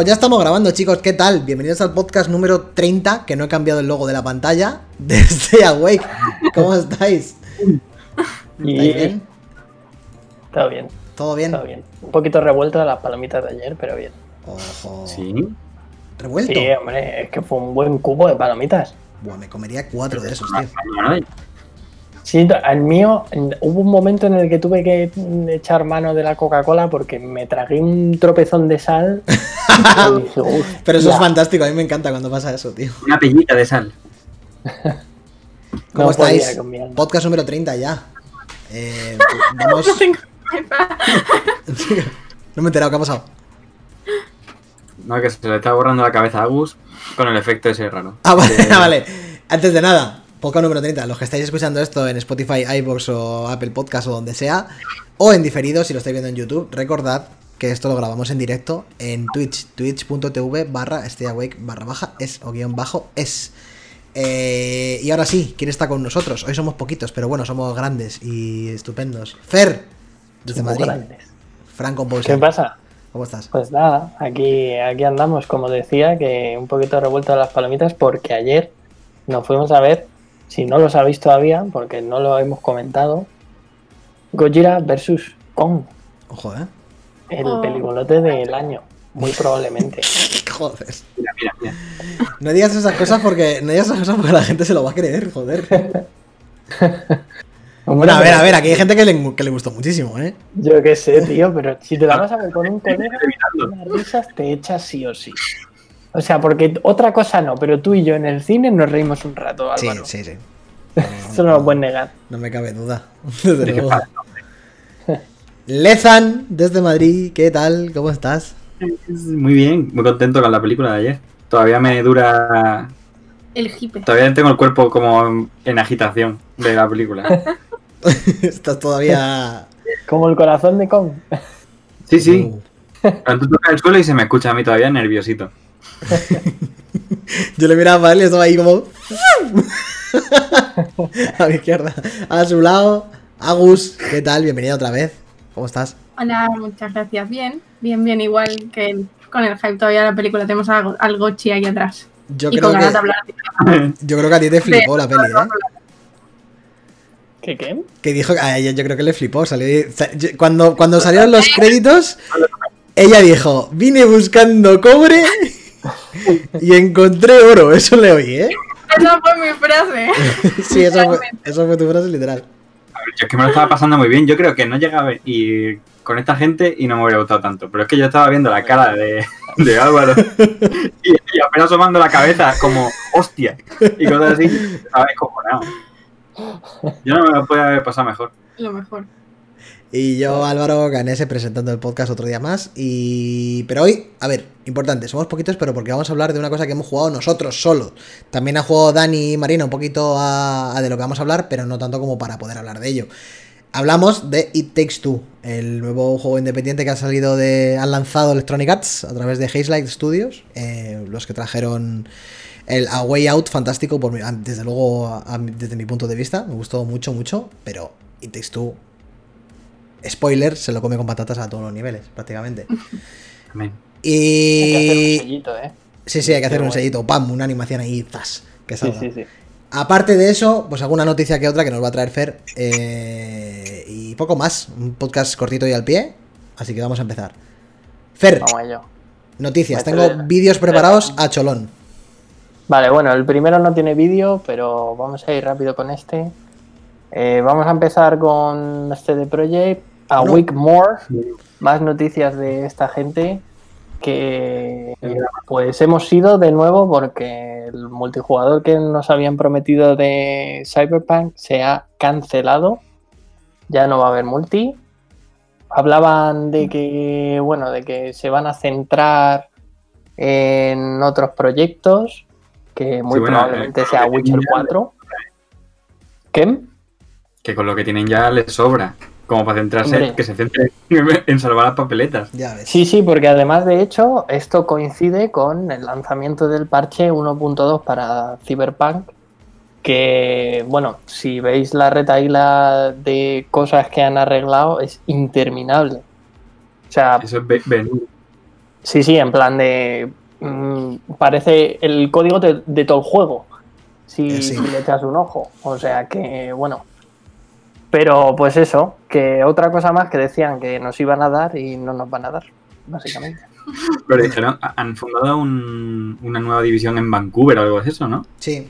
Pues ya estamos grabando, chicos. ¿Qué tal? Bienvenidos al podcast número 30, que no he cambiado el logo de la pantalla, de Stay Awake. ¿Cómo estáis? ¿Estáis bien? Todo bien, ¿Todo bien? todo bien. Un poquito revuelto de las palomitas de ayer, pero bien. Ojo. Sí. ¿Revuelto? Sí, hombre, es que fue un buen cubo de palomitas. Buah, me comería cuatro de esos, tío. Sí, el mío, hubo un momento en el que tuve que mm, echar mano de la Coca-Cola porque me tragué un tropezón de sal. y dije, "Uf, Pero eso ya". es fantástico, a mí me encanta cuando pasa eso, tío. Una pellita de sal. ¿Cómo No estáis? Podcast número 30 ya. Eh, vamos... No tengo no me he enterado, ¿qué ha pasado? No, que se le está borrando la cabeza a Agus con el efecto ese raro. Ah, vale, ah, vale. Antes de nada, podcast número 30. Los que estáis escuchando esto en Spotify, iVoox o Apple Podcast o donde sea, o en diferido si lo estáis viendo en YouTube, recordad que esto lo grabamos en directo en Twitch, twitch.tv barra stayawake barra baja es o guion bajo es. Eh, y ahora sí, ¿quién está con nosotros? Hoy somos poquitos, pero bueno, somos grandes y estupendos. Fer, desde Madrid. grandes. Fran ¿Qué pasa? ¿Cómo estás? Pues nada, aquí, aquí andamos, como decía, que un poquito revuelto de las palomitas porque ayer nos fuimos a ver, si no lo sabéis todavía, porque no lo hemos comentado, Gojira vs. Kong, Ojo, ¿eh? el Oh. peliculote del año, muy probablemente. Joder. Mira, mira, mira. No digas esas cosas porque no digas esas cosas porque la gente se lo va a creer, joder. Bueno, a ver, a ver, aquí hay gente que le, que le gustó muchísimo, ¿eh? Yo qué sé, tío, pero si te la vas a ver con un colega, las risas te echas sí o sí. O sea, porque otra cosa no, pero tú y yo en el cine nos reímos un rato, Sí, Álvaro. sí, sí. Eso no lo puedes negar. No me cabe duda. Desde. Lezan, desde Madrid, ¿qué tal? ¿Cómo estás? Muy bien, muy contento con la película de ayer. Todavía me dura. el hipe. Todavía tengo el cuerpo como en agitación de la película. Estás todavía. Como el corazón de Kong. Sí, sí. Uh. Cuando tú tocas el suelo y se me escucha a mí todavía nerviosito. Yo le miraba para él y estaba ahí como. a mi izquierda. A su lado, Agus, ¿qué tal? Bienvenido otra vez. ¿Cómo estás? Hola, muchas gracias. Bien, bien, bien. Igual que el- con el hype todavía de la película tenemos algo, al Gochi ahí atrás. Yo y creo con ganas de que, hablar. yo creo que a ti te flipó la peli, ¿eh? ¿Qué qué? Que dijo a ella, yo creo que le flipó. salió- sa- yo- cuando, cuando salieron los créditos, ella dijo: Vine buscando cobre y encontré oro. Eso le oí, ¿eh? Esa fue mi frase. Sí, eso fue, eso fue tu frase literal. A ver, yo es que me lo estaba pasando muy bien. Yo creo que no llegaba y con esta gente y no me hubiera gustado tanto. Pero es que yo estaba viendo la cara de, de Álvaro y, y apenas asomando la cabeza como hostia y cosas así. Estaba descojonado. Yo no me lo podía haber pasado mejor. Lo mejor. Y yo, Álvaro Ganese, presentando el podcast otro día más. Y. Pero hoy, a ver, importante, somos poquitos, pero porque vamos a hablar de una cosa que hemos jugado nosotros solos. También ha jugado Dani y Marina un poquito a, a de lo que vamos a hablar, pero no tanto como para poder hablar de ello. Hablamos de It Takes Two, el nuevo juego independiente que ha salido de. Han lanzado Electronic Arts a través de Hazelight Studios, eh, los que trajeron el A Way Out fantástico, por mi- a- desde luego, a- desde mi punto de vista. Me gustó mucho, mucho, pero It Takes Two spoiler, se lo come con patatas a todos los niveles, prácticamente. Amén. Hay que hacer un Y. sellito, ¿eh? Sí, sí, hay que hacer Qué un sellito, pam, una animación ahí, zas, que Sí, salga. sí, sí. Aparte de eso, pues alguna noticia que otra que nos va a traer Fer. eh, y poco más. Un podcast cortito y al pie. Así que vamos a empezar. Fer, Vamos a ello. noticias. Tengo vídeos preparados a cholón. Vale, bueno, el primero no tiene vídeo, pero vamos a ir rápido con este. Eh, vamos a empezar con este de Project. A No. week more. Más noticias de esta gente. Que pues hemos ido de nuevo porque el multijugador que nos habían prometido de Cyberpunk se ha cancelado. Ya no va a haber multi. Hablaban de que, bueno, de que se van a centrar en otros proyectos, que muy Sí, bueno, probablemente eh, sea Witcher tienen ya- 4. ¿Qué? Que con lo que tienen ya les sobra. Como para centrarse, Hombre. que se centre en salvar las papeletas. Ya ves. Sí, sí, porque además de hecho esto coincide con el lanzamiento del parche 1.2 para Cyberpunk, que bueno, si veis la retaíla de cosas que han arreglado es interminable. O sea, Eso es ve- venir. Sí, sí, en plan de. mm, parece el código de, de todo el juego. Si, Eh, sí. si le echas un ojo. O sea que, bueno. Pero pues eso, que otra cosa más que decían que nos iban a dar y no nos van a dar, básicamente. Pero dijeron, han fundado un- una nueva división en Vancouver o algo de eso, ¿no? Sí.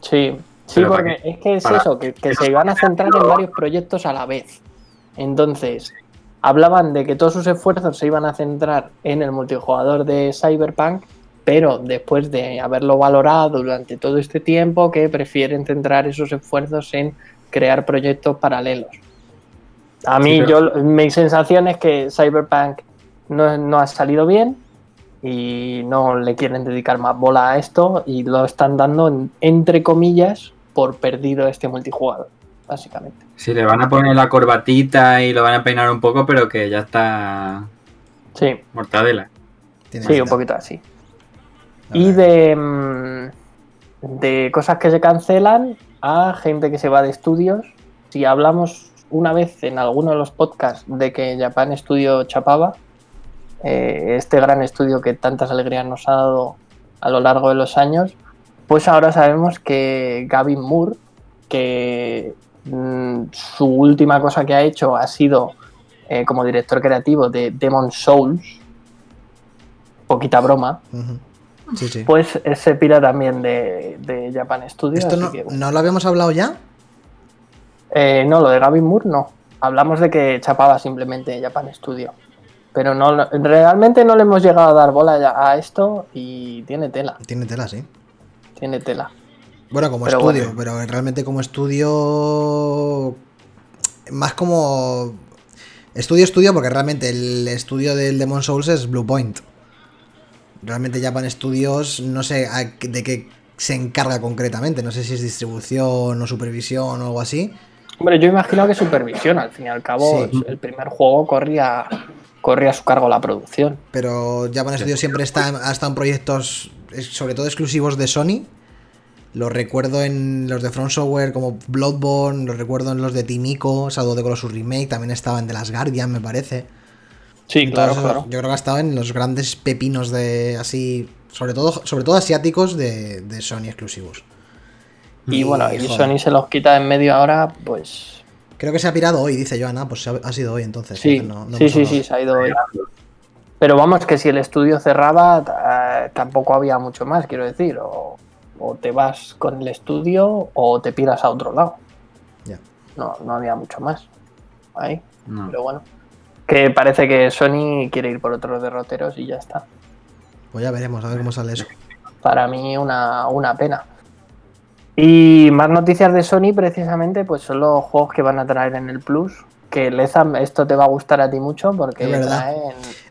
Sí, sí, Pero porque es que es para- eso, que, que se iban a centrar en varios proyectos a la vez. Entonces, hablaban de que todos sus esfuerzos se iban a centrar en el multijugador de Cyberpunk, pero después de haberlo valorado durante todo este tiempo, que prefieren centrar esos esfuerzos en crear proyectos paralelos. A mí, Sí, pero- yo, mi sensación es que Cyberpunk no, no ha salido bien y no le quieren dedicar más bola a esto y lo están dando, en- entre comillas, por perdido este multijugador, básicamente. Sí, le van a poner la corbatita y lo van a peinar un poco, pero que ya está Sí, mortadela. Tiene sí, un poquito así. Y de, mm, de cosas que se cancelan a gente que se va de estudios. Si hablamos una vez en alguno de los podcasts de que Japan Studio chapaba, eh, este gran estudio que tantas alegrías nos ha dado a lo largo de los años, pues ahora sabemos que Gavin Moore, que mm, su última cosa que ha hecho ha sido eh, como director creativo de Demon Souls, poquita broma. Sí, sí. pues eh, se pira también de, de Japan Studio. ¿Esto así no, que, bueno. no lo habíamos hablado ya? Eh, no, lo de Gavin Moore no. Hablamos de que chapaba simplemente Japan Studio. Pero no, realmente no le hemos llegado a dar bola a esto y tiene tela, Tiene tela, sí. tiene tela. Bueno, como Pero estudio, bueno. pero realmente como estudio. Más como. Estudio, estudio, porque realmente el estudio del Demon Souls es Blue Point. Realmente Japan Studios, no sé a de qué se encarga concretamente. No sé si es distribución o supervisión o algo así. Hombre, yo imagino que supervisión, al fin y al cabo, Sí. el primer juego corría, corría a su cargo la producción. Pero Japan Studios siempre está, ha estado en proyectos, sobre todo exclusivos de Sony. Lo recuerdo en los de Front Software como Bloodborne, lo recuerdo en los de Timiko, Shadow de Colossus Remake, también estaba en The Last Guardian, me parece. Sí, claro, Entonces, claro. Yo creo que ha estado en los grandes pepinos de así, sobre todo, sobre todo asiáticos de, de Sony exclusivos. Y bueno, y joder, Sony se los quita en medio ahora, pues Creo que se ha pirado hoy, dice Joana, pues ha, ha sido hoy entonces. sí, entonces no- no sí, sí, sí, se ha ido hoy. Pero vamos, que si el estudio cerraba, eh, tampoco había mucho más, quiero decir. O, o te vas con el estudio o te piras a otro lado. Ya. No, no había mucho más. Ahí, No. pero bueno. Que parece que Sony quiere ir por otros derroteros y ya está. Pues ya veremos, a ver cómo sale eso. Para mí una, una pena. Y más noticias de Sony precisamente, pues son los juegos que van a traer en el Plus. Que Lezam, esto te va a gustar a ti mucho porque Es verdad. traen...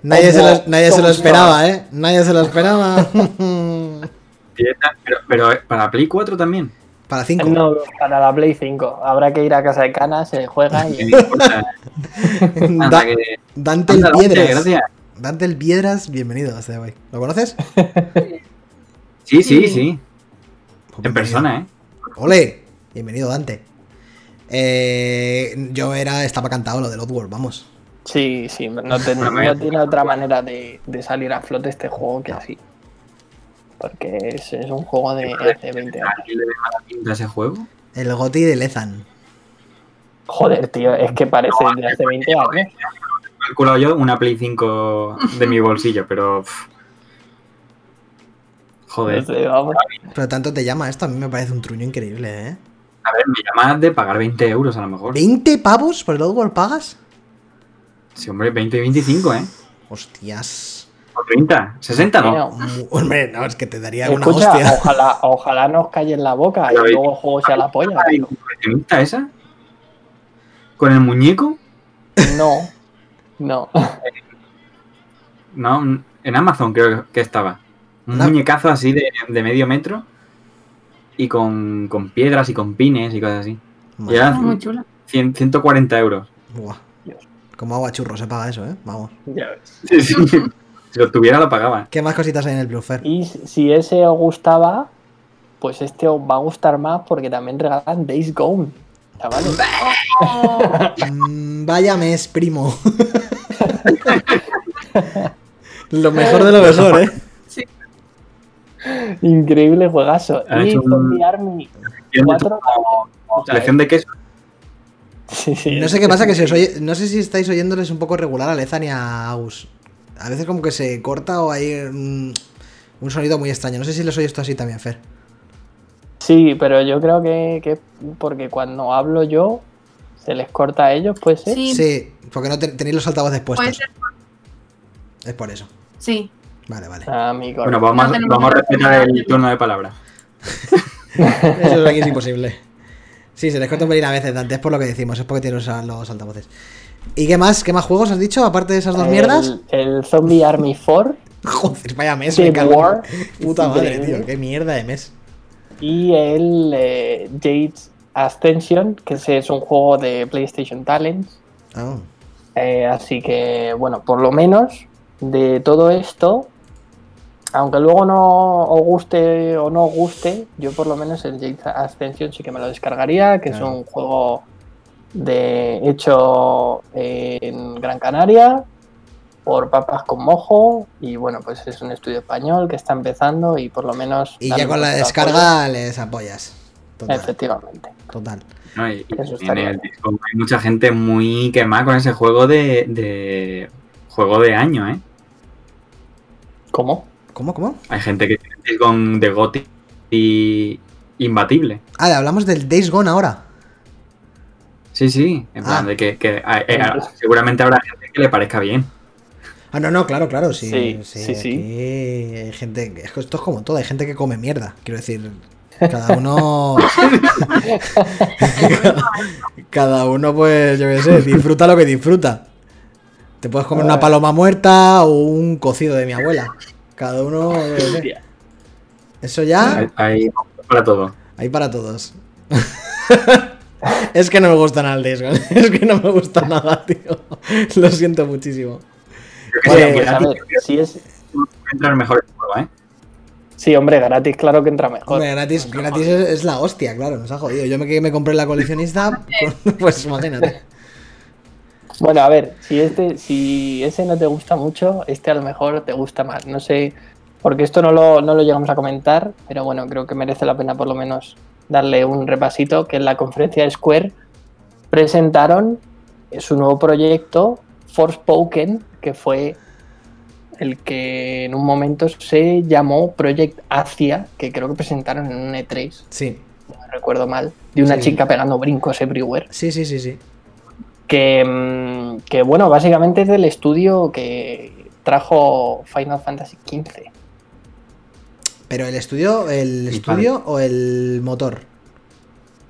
Nadie, se lo, nadie se lo esperaba, ¿eh? Nadie se lo esperaba. Pero, pero para Play 4 también. Para 5. No, para la Play 5. Habrá que ir a casa de Cana, se juega y... Dante el Piedras. gracias. Dante el Piedras, bienvenido a este güey. ¿Lo conoces? Sí, sí, Sí. sí. Pues En persona, ¿eh? ¡Ole! Bienvenido, Dante. Eh, yo era, estaba cantado lo del Oddworld, vamos. Sí, sí, no, te- no tiene otra manera de, de salir a flote este juego que así. Porque es, es un juego de hace 20 años. ¿A quién le ve mala pinta ese juego? El Goti de Lezan. Joder, tío, es que parece de hace 20 años. He calculado yo una Play 5 de mi bolsillo, pero. pff. Joder. Entonces, vamos. Pero tanto te llama esto, a mí me parece un truño increíble, ¿eh? A ver, me llamas de pagar 20 euros a lo mejor. ¿20 pavos por el Oddworld pagas? Sí, hombre, 20 y 25, ¿eh? Hostias. O 30. 60 no. Hombre, no, es que te daría una Escucha, hostia. ojalá, ojalá nos calle en la boca y luego el juego sea la polla. ¿Ay, tío. coleccionista esa? ¿Con el muñeco? No, no. No, en Amazon creo que estaba. Un No. muñecazo así de, de medio metro y con, con piedras y con pines y cosas así. Y era muy chula. 100 140 euros. Buah. Como agua churro se paga eso, ¿eh? Vamos. Ya ves. Sí, sí. Si lo tuviera lo pagaba. ¿Qué más cositas hay en el Blue Fair? Y si ese os gustaba, pues este os va a gustar más porque también regalan Days Gone. Chavales. Mm, vaya mes, primo. Lo mejor de lo mejor, ¿eh? Increíble juegazo. Ha y hecho un- Zombie Army Tiene 4 como selección de queso. Sí, sí, No sé qué pasa, que se os oye, no sé si estáis oyéndoles un poco regular a Lezan y a Agus. A veces como que se corta o hay un, un sonido muy extraño. No sé si les oye esto así también, Fer. Sí, pero yo creo que, que porque cuando hablo yo se les corta a ellos, pues ser. Sí, Sí, porque no te- tenéis los altavoces puede puestos. ser. Es por eso. Sí. Vale, vale. Ah, Bueno, vamos, No tenemos vamos a respetar el turno de palabra. Eso aquí es imposible. Sí, se les corta un pelín a veces, Dante, es por lo que decimos, es porque tiene los, los altavoces. ¿Y qué más? ¿Qué más juegos has dicho? Aparte de esas dos mierdas. El, Zombie Army 4 Joder, vaya mes, me War. Puta madre, tío, qué mierda de mes. y el eh, Jade's Ascension, que ese es un juego de PlayStation Talents. Eh, así que, bueno, por lo menos de todo esto, aunque luego no os guste o no os guste, yo por lo menos el Jade's Ascension sí que me lo descargaría, que Claro. es un juego de hecho en Gran Canaria por papas con mojo y bueno pues es un estudio español que está empezando y por lo menos Y ya con la descarga les apoyas. apoyo. Total, efectivamente total. ¿no? Y, y Eso en estaría el bien. Discord hay mucha gente muy quemada con ese juego de, de juego de año, ¿eh? ¿cómo? ¿Cómo, cómo? Hay gente que tiene el Discord de Goti y imbatible. Ah, le hablamos del Days Gone ahora. Sí, sí, en plan Ah. de que, que, eh, eh, seguramente habrá gente que le parezca bien. Ah, no, no, claro, claro, sí. Sí, sí, sí, sí. hay gente. Esto es como todo, hay gente que come mierda. Quiero decir, cada uno. cada uno, pues, yo qué sé, disfruta lo que disfruta. Te puedes comer una paloma muerta o un cocido de mi abuela. Cada uno. Hostia. Eso ya, Hay, hay para todo. hay para todos. es que no me gusta nada el Gone. Es que no me gusta nada, tío. Lo siento muchísimo. Pues a ver, si es... entra el mejor ¿eh? Sí, hombre, gratis, claro que entra mejor. Hombre, gratis, gratis es, es la hostia, claro, nos ha jodido. Yo me, que me compré la coleccionista, pues imagínate. Bueno, a ver, si este, si ese no te gusta mucho, este a lo mejor te gusta más. No sé, porque esto no lo, no lo llegamos a comentar, pero bueno, creo que merece la pena por lo menos darle un repasito, que en la conferencia de Square presentaron su nuevo proyecto, Forspoken, que fue el que en un momento se llamó Project Asia, que creo que presentaron en un E3, Sí, no me recuerdo mal, de una Sí. chica pegando brincos everywhere sí, sí, sí, sí. Que, mm, que, bueno, básicamente es del estudio que trajo Final Fantasy XV. Pero el estudio, el Y estudio o el motor.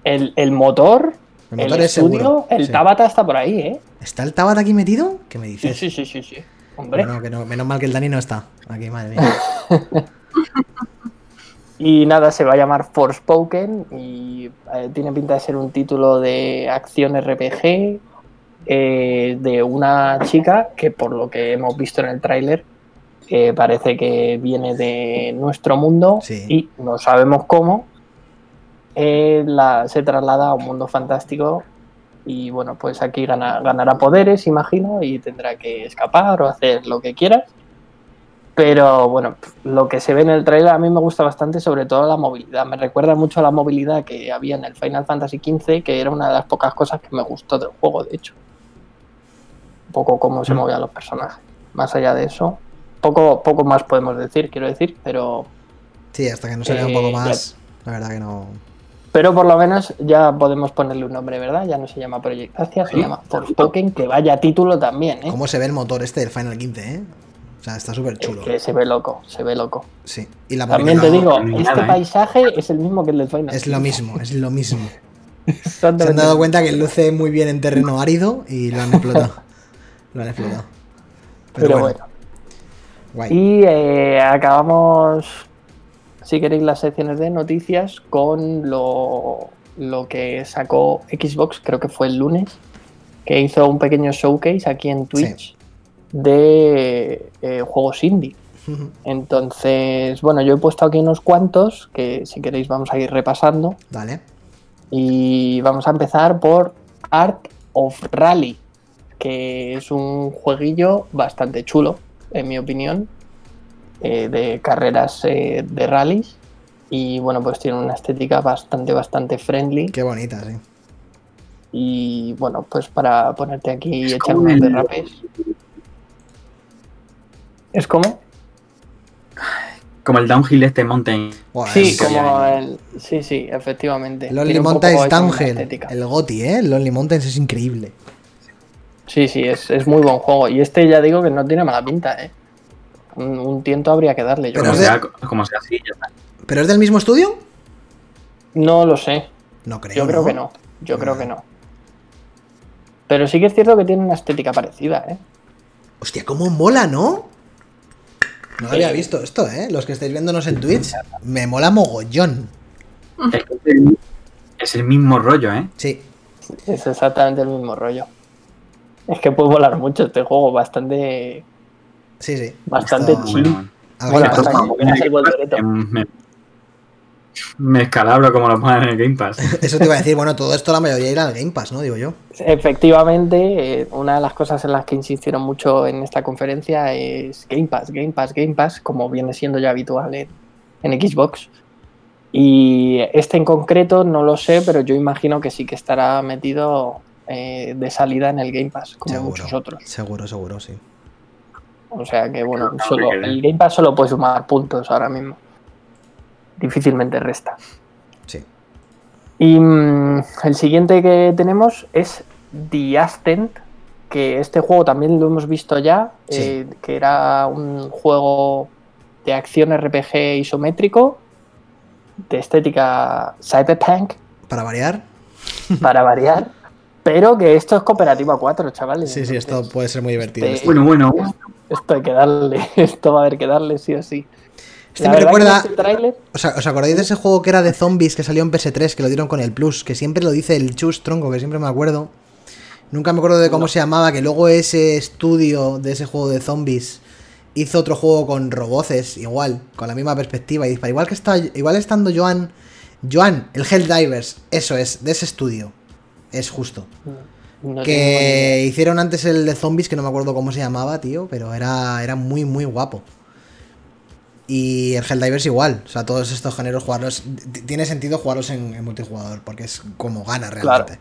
El, el motor, El el, motor es estudio, seguro. el sí. Tabata está por ahí, ¿eh? ¿Está el Tabata aquí metido? ¿Qué me Sí, dices? sí, sí, sí, sí. Hombre. Bueno, que no, menos mal que el Dani no está. Aquí, madre mía. Y nada, se va a llamar Forspoken y eh, tiene pinta de ser un título de acción RPG eh, de una chica que por lo que hemos visto en el tráiler eh, parece que viene de nuestro mundo Sí. y no sabemos cómo eh, la- se traslada a un mundo fantástico y bueno, pues aquí gana- ganará poderes, imagino, y tendrá que escapar o hacer lo que quiera. Pero bueno, lo que se ve en el trailer a mí me gusta bastante, sobre todo la movilidad. Me recuerda mucho a la movilidad que había en el Final Fantasy XV, que era una de las pocas cosas que me gustó del juego, de hecho. Poco cómo se movían los personajes. Más allá de eso, poco, poco más podemos decir, quiero decir, pero, Sí, hasta que no se vea un poco Eh, más. La verdad que no. pero por lo menos ya podemos ponerle un nombre, ¿verdad? Ya no se llama Project Asia, se llama Forspoken, que vaya título también, ¿eh? ¿Cómo se ve el motor este del Final 15, eh? O sea, está súper chulo. Que se ve loco, se ve loco. Sí. Y la También te digo, este nada, ¿eh? paisaje es el mismo que el del Final. Es lo mismo, es lo mismo. Se han dado cuenta que luce muy bien en terreno árido y lo han explotado. lo han explotado. Pero, Pero bueno, bueno. guay. Y eh, acabamos, si queréis, las secciones de noticias con lo, lo que sacó Xbox, creo que fue el lunes, que hizo un pequeño showcase aquí en Twitch de eh, juegos indie. Entonces, bueno, yo he puesto aquí unos cuantos que si queréis vamos a ir repasando. Dale. Y vamos a empezar por Art of Rally, que es un jueguillo bastante chulo. en mi opinión, eh, de carreras eh, de rallies. Y bueno, pues tiene una estética bastante, bastante friendly. Qué bonita, sí. Y bueno, pues para ponerte aquí y echar unos el- derrapes. ¿Es como? Como el downhill este mountain. Sí, como el. Sí, sí, efectivamente. Lonely Mountains Downhill. El GOTI, ¿eh? El Lonely Mountains es increíble. Sí, sí, es, es muy buen juego. Y este ya digo que no tiene mala pinta, ¿eh? Un, un tiento habría que darle. Yo Pero creo. de- sea, como sea así, ya está. ¿Pero es del mismo estudio? No lo sé. No creo. Yo creo que no. Yo creo que no. Pero sí que es cierto que tiene una estética parecida, ¿eh? Hostia, cómo mola, ¿no? No Sí. había visto esto, ¿eh? Los que estáis viéndonos en Twitch, me mola mogollón. Es el mismo rollo, ¿eh? Sí. Es exactamente el mismo rollo. Es que puede volar mucho este juego, bastante. Sí, sí. Bastante chill. Voltereto. me, me escalabro como lo ponen en el Game Pass. Eso te iba a decir, bueno, todo esto la mayoría irá al Game Pass, ¿no? Digo yo. Efectivamente, eh, una de las cosas en las que insistieron mucho en esta conferencia es Game Pass, Game Pass, Game Pass, como viene siendo ya habitual en, en Xbox. Y este en concreto no lo sé, pero yo imagino que sí que estará metido eh, de salida en el Game Pass, como Seguro. muchos otros. Seguro, seguro, sí. O sea que bueno, solo, el Game Pass solo puede sumar puntos ahora mismo. Difícilmente resta. Sí. Y mm, el siguiente que tenemos es The Ascent, que este juego también lo hemos visto ya, Sí. eh, que era un juego de acción RPG isométrico, de estética cyberpunk, Para variar. para variar, pero que esto es cooperativo a cuatro, chavales. Sí, sí, esto puede ser muy divertido. este- Bueno, bueno, Esto hay que darle, esto va a haber que darle sí o sí. Este me que recuerda. este tráiler- O sea, ¿Os acordáis de ese juego que era de zombies que salió en PS3, que lo dieron con el Plus? Que siempre lo dice el Chus Tronco, que siempre me acuerdo. Nunca me acuerdo de cómo se llamaba, que luego ese estudio de ese juego de zombies hizo otro juego con roboces, igual, con la misma perspectiva y dispara. Igual que está, igual estando Joan. Joan, el Helldivers, eso es, de ese estudio. Es justo. no que hicieron antes el de zombies, que no me acuerdo cómo se llamaba, tío, pero era, era muy, muy guapo. Y el Helldivers igual, o sea, todos estos géneros jugarlos, tiene sentido jugarlos en, en multijugador, porque es como gana realmente.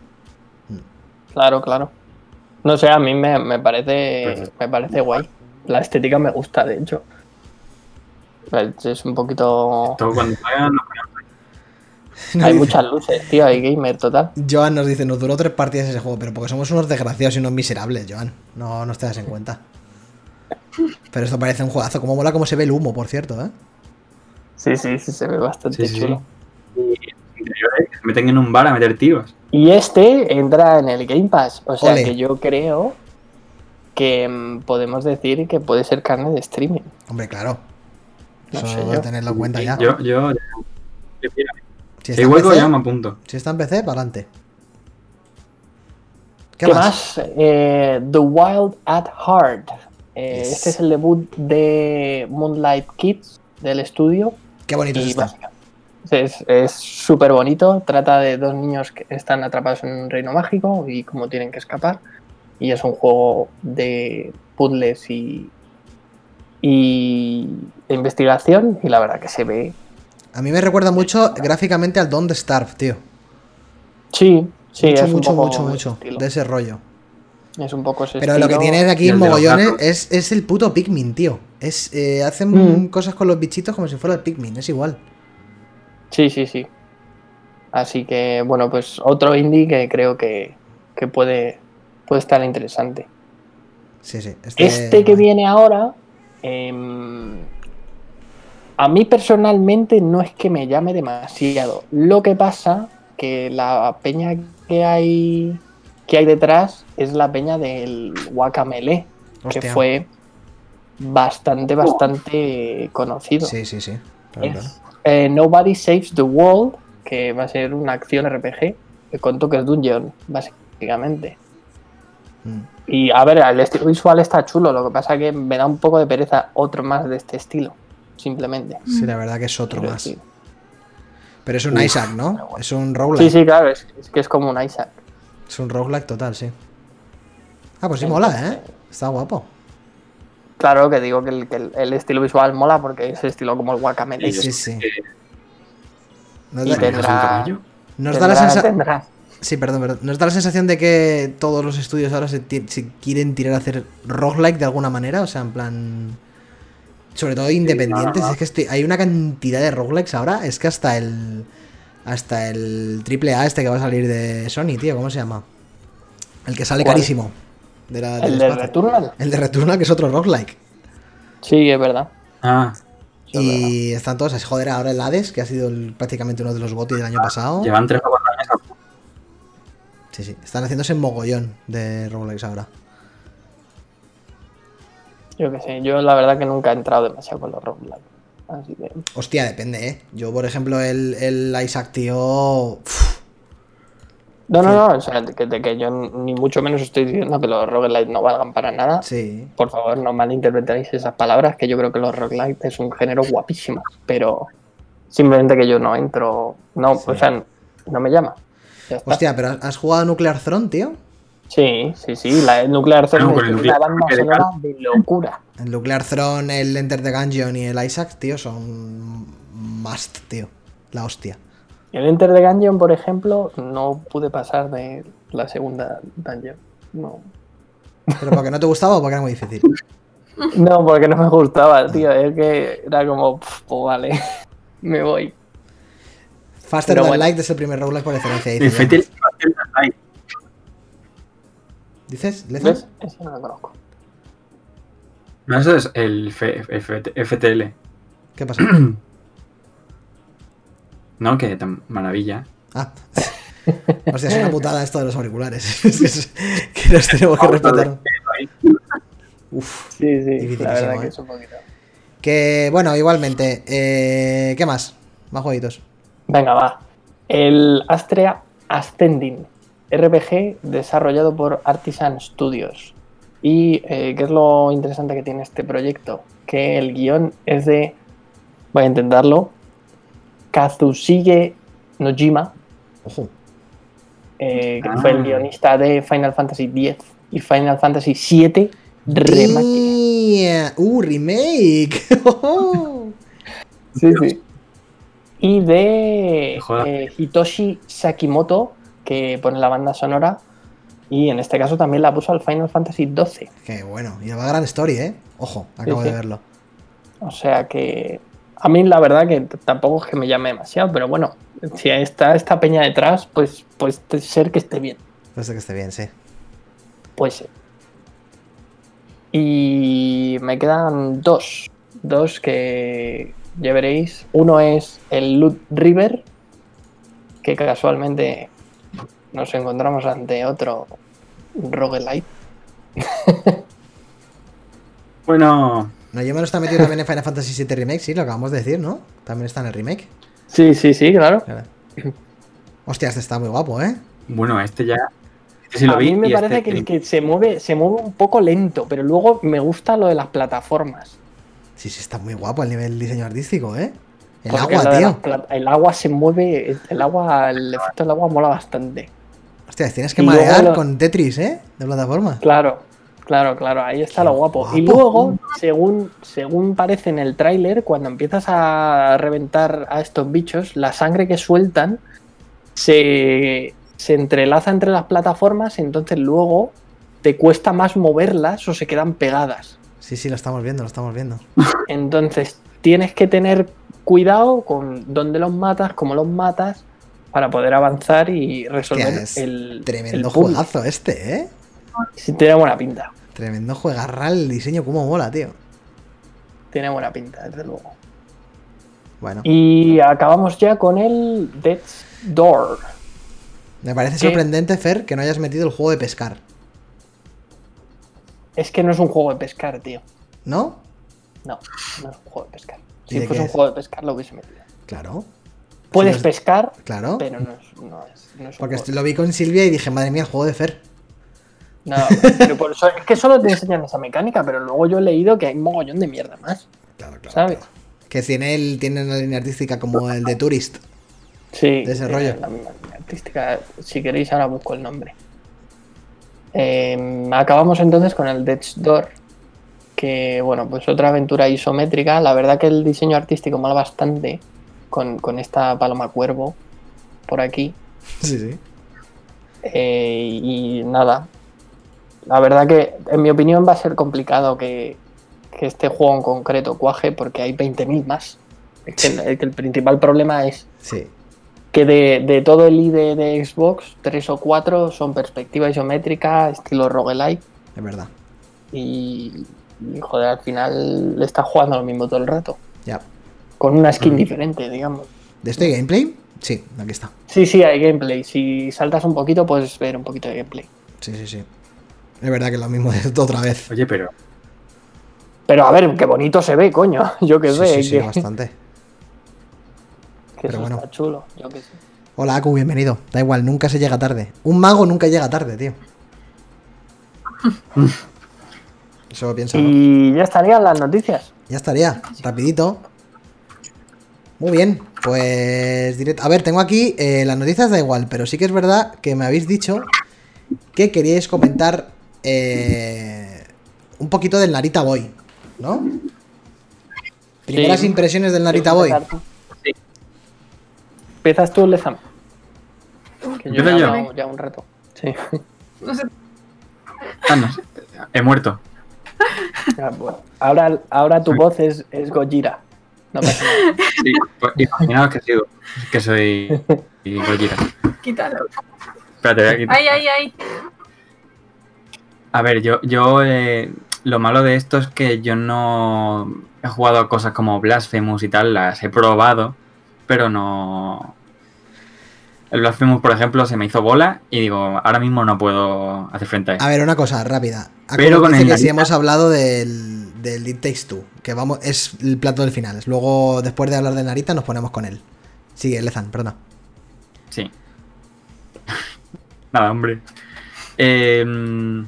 Claro, claro. No sé, a mí me, me parece me parece guay. La estética me gusta, de hecho. Es es un poquito... todo cuando salga nos Hay muchas luces, tío, hay gamer total. Joan nos dice, nos duró tres partidas ese juego, pero porque somos unos desgraciados y unos miserables, Joan. No, no te das en cuenta. Pero esto parece un juegazo, como mola cómo se ve el humo, por cierto, ¿eh? Sí, sí, sí, se ve bastante Sí, sí, chulo. que se meten en un bar a meter tiros. Y este entra en el Game Pass, o sea Ole. que yo creo que mm, podemos decir que puede ser carne de streaming. Hombre, claro. No Eso sé yo. tenerlo en cuenta ya. Yo, yo, yo. Si está, en hueco PC, ya me apunto. si está en PC, para adelante. ¿Qué, más? Eh, The Wild at Heart. Eh, Yes. Este es el debut de Moonlight Kids del estudio. Qué bonito es Y este. básicamente es es súper bonito. Trata de dos niños que están atrapados en un reino mágico y cómo tienen que escapar. Y es un juego de puzzles y, y de investigación. Y la verdad que se ve. A mí me recuerda mucho gráficamente al Don't Starve, tío. Sí, sí, mucho, es un mucho, poco mucho, mucho. estilo. De ese rollo. Es un poco ese Pero lo que tiene de aquí en mogollones es, es el puto Pikmin, tío. Es, eh, hacen Mm. cosas con los bichitos como si fuera el Pikmin, es igual. Sí, sí, sí. Así que, bueno, pues otro indie que creo que, que puede, puede estar interesante. Sí, sí. Este, Este que viene ahora, em, a mí personalmente no es que me llame demasiado. Lo que pasa que la peña que hay que hay detrás es la peña del Guacamele, que fue bastante, bastante conocido. Sí, sí, sí. Claro, Es, claro. eh, Nobody Saves the World, que va a ser una acción RPG con toques dungeon, básicamente. Mm. Y a ver, el estilo visual está chulo, lo que pasa que me da un poco de pereza otro más de este estilo, simplemente. Sí, la verdad que es otro más. Pero es un Uf, Isaac, ¿no? bueno. Es un roguelike. Sí, sí, claro, es, es que es como un Isaac. Es un roguelike total, sí. Ah, pues sí mola, ¿eh? Está guapo. Claro que digo que el, que el- estilo visual mola porque es estilo como el Guacamele. Sí, sí. Nos Y da, tendrá- nos da la Tendrá- sensa- tendrá. Sí, perdón, perdón. Nos da la sensación de que todos los estudios ahora se quieren tirar a hacer roguelike de alguna manera, o sea, en plan... Sobre todo independientes, es que estoy- hay una cantidad de roguelikes ahora, es que hasta el... Hasta el triple A este que va a salir de Sony, tío, ¿cómo se llama? El que sale ¿Cuál? carísimo. De la, ¿El de espacio. Returnal? El de Returnal, que es otro roguelike. Sí, es verdad. Ah, verdad. Y están todos así, joder, ahora el Hades, que ha sido el- prácticamente uno de los GOTY del año pasado. llevan tres o cuatro años. Sí, sí, están haciéndose mogollón de roguelikes ahora. Yo que sé, yo la verdad que nunca he entrado demasiado con los roguelike. Así que. Hostia, depende, ¿eh? Yo, por ejemplo, el, el Isaac, tío... uf, No, no, no, o sea, que, de que yo ni mucho menos estoy diciendo que los roguelite no valgan para nada. sí. Por favor, no malinterpretéis esas palabras, que yo creo que los roguelite es un género guapísimo, pero simplemente que yo no entro, no, Sí. o sea, no me llama. Hostia, pero ¿has jugado Nuclear Throne, tío? Sí, sí, sí, la Nuclear Throne el es una banda sonora de locura. El Nuclear Throne, el Enter the Gungeon y el Isaac, tío, son must, tío. La hostia. El Enter the Gungeon, por ejemplo, no pude pasar de la segunda dungeon. No. ¿Pero porque no te gustaba o porque era muy difícil? No, porque no me gustaba, tío. Es que era como, "Pf, pues vale, me voy. Faster Pero Than bueno. Light es el primer roguelike por excelencia. El Fetel Jan. ¿Dices? ¿Lezan? ¿Ves? Ese no lo conozco. No, eso es el F- F- FTL. ¿Qué pasa? No, que tan maravilla. Ah. Hostia, es una putada esto de los auriculares. Es que, nos tenemos que respetar. Uf. Sí, sí, la verdad ¿eh? que es un poquito. Que, bueno, igualmente. eh, ¿Qué más? Más jueguitos. Venga, va. El Astrea Ascending, RPG desarrollado por Artisan Studios. Y eh, ¿qué es lo interesante que tiene este proyecto? Que el guion es de, voy a intentarlo, Kazushige Nojima, Ojo. eh, que Ah. fue el guionista de Final Fantasy X y Final Fantasy VII Remake. Uh, remake. Sí, sí. Y de eh, Hitoshi Sakimoto, que pone la banda sonora. Y en este caso también la puso al Final Fantasy XII. Qué bueno. Y va gran story, ¿eh? Ojo, acabo Sí, de verlo. O sea que a mí la verdad que tampoco es que me llame demasiado, pero bueno, si está esta peña detrás, pues puede ser que esté bien. Pues que esté bien, sí. Pues sí. Y me quedan dos. Dos que ya veréis. Uno es el Loot River, que casualmente nos encontramos ante otro roguelite. Bueno, No, yo me lo está metiendo también en Final Fantasy VII Remake, sí, lo acabamos de decir, ¿no? También está en el remake. Sí, sí, sí, claro. Claro. Hostia, este está muy guapo, ¿eh? bueno, este ya. Este sí lo a vi. mí me parece este- que, que se mueve, se mueve un poco lento, pero luego me gusta lo de las plataformas. Sí, sí, está muy guapo el nivel diseño artístico, ¿eh? El Porque agua, tío. el agua se mueve, el agua, el efecto del agua mola bastante. Hostia, tienes que Y marear lo- con Tetris, ¿eh? De plataforma. Claro, claro, claro, ahí está lo guapo. Y guapo. luego, según, según parece en el tráiler, cuando empiezas a reventar a estos bichos, la sangre que sueltan se, se entrelaza entre las plataformas, entonces luego te cuesta más moverlas o se quedan pegadas. Sí, sí, lo estamos viendo, lo estamos viendo. Entonces tienes que tener cuidado con dónde los matas, cómo los matas, para poder avanzar y resolver Hostia, es el Tremendo el juegazo este, ¿eh? Sí, tiene buena pinta. Tremendo juegarra el diseño, cómo mola, tío. Tiene buena pinta, desde luego. Bueno, Y acabamos ya con el Death's Door. me parece sorprendente, Fer, que no hayas metido el juego de pescar, Es que no es un juego de pescar, tío. ¿no? No, no es un juego de pescar. ¿Y Si fuese un juego de pescar lo hubiese metido. Claro. Puedes pescar, Claro. pero no es, no es, no es un Porque lo vi con Silvia y dije, madre mía, el juego de Fer. No, pero por eso, es que solo te enseñan esa mecánica, pero luego yo he leído que hay un mogollón de mierda más. Claro, claro. ¿Sabes? claro. Que tiene, el, tiene una línea artística como el de Tourist. Sí. De ese eh, rollo. La línea artística. Si queréis, ahora busco el nombre. Eh, acabamos entonces con el Death's Door, que, bueno, pues otra aventura isométrica. La verdad que el diseño artístico mola bastante con, con esta paloma cuervo por aquí. Sí, sí. Eh, y nada, la verdad que en mi opinión va a ser complicado que, que este juego en concreto cuaje porque hay 20.000 más. El- el principal problema es Sí. que de, de todo el ID de Xbox, tres o cuatro son perspectiva isométrica, estilo roguelike. Es verdad. Y, y, joder, al final le estás jugando lo mismo todo el rato. Ya. Con una skin diferente, digamos. ¿De este gameplay? Sí, aquí está. Sí, sí, hay gameplay. Si saltas un poquito, puedes ver un poquito de gameplay. Sí, sí, sí. Es verdad que es lo mismo de esto otra vez. Oye, pero Pero a ver, qué bonito se ve, coño. Yo qué Sí, sé, sí, sí, que, bastante. que pero eso bueno. está chulo. Yo qué sé. Hola, Aku, bienvenido. Da igual, nunca se llega tarde. Un mago nunca llega tarde, tío. Eso lo piensa. Y ya estarían las noticias. Ya estaría, rapidito. Muy bien, pues directo. A ver, tengo aquí eh, las noticias, da igual, pero sí que es verdad que me habéis dicho que queríais comentar eh, un poquito del Narita Boy, ¿no? Primeras Sí. impresiones del Narita ¿Quieres Boy. tú? ¿Empiezas tú, Lezam? Que yo he yo. ya un rato. Sí. No sé, Ah, no, he muerto. Ya, bueno. Ahora, ahora tu voz es, es Gojira. No pasa nada. Sí, pues imaginaos que sigo, que soy Gojira. quítalo. Espérate, voy a quitar. Ay, ay, ay. A ver, yo, yo eh, lo malo de esto es que yo no he jugado a cosas como Blasphemous y tal, las he probado, pero no. El Blasphemous, por ejemplo, se me hizo bola y digo, ahora mismo no puedo hacer frente a eso. A ver, una cosa rápida. Pero con el que sí Narita- hemos hablado del, del It Takes Two, que vamos, es el plato del final. Luego, después de hablar de Narita, nos ponemos con él. Sigue, Lezan, perdona. Sí. Nada, hombre. Em,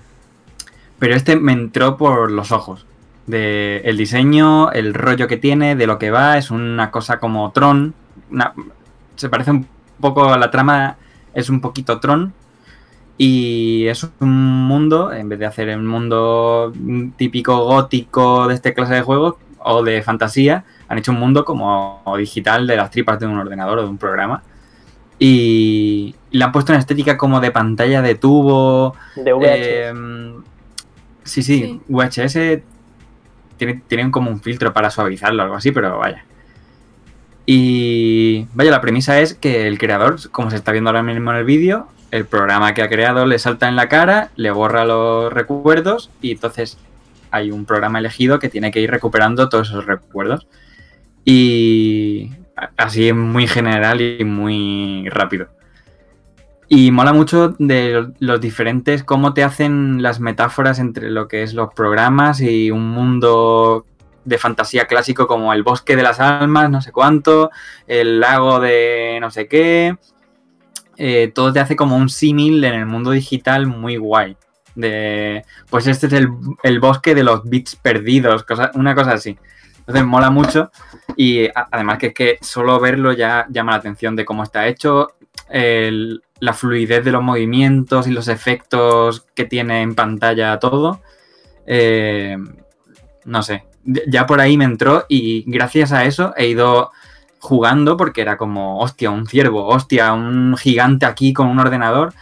pero este me entró por los ojos. De el diseño, el rollo que tiene, de lo que va, es una cosa como Tron. se parece un poco a la trama, es un poquito Tron. Y es un mundo, en vez de hacer un mundo típico gótico de este clase de juegos o de fantasía, han hecho un mundo como digital de las tripas de un ordenador o de un programa. Y le han puesto una estética como de pantalla de tubo. De VHS. eh, sí, sí, Sí. VHS tiene, tienen como un filtro para suavizarlo o algo así, pero vaya. Y vaya, la premisa es que el creador, como se está viendo ahora mismo en el vídeo, el programa que ha creado le salta en la cara, le borra los recuerdos y entonces hay un programa elegido que tiene que ir recuperando todos esos recuerdos. Y así muy general y muy rápido. Y mola mucho de los diferentes, cómo te hacen las metáforas entre lo que es los programas y un mundo de fantasía clásico como el bosque de las almas, no sé cuánto, el lago de no sé qué. Eh, todo te hace como un símil en el mundo digital muy guay. De, pues este es el, el bosque de los bits perdidos, cosa- una cosa así. Entonces mola mucho y además que es que solo verlo ya llama la atención de cómo está hecho, la fluidez de los movimientos y los efectos que tiene en pantalla todo. Eh, no sé, ya por ahí me entró y gracias a eso he ido jugando porque era como, hostia, un ciervo, hostia, un gigante aquí con un ordenador.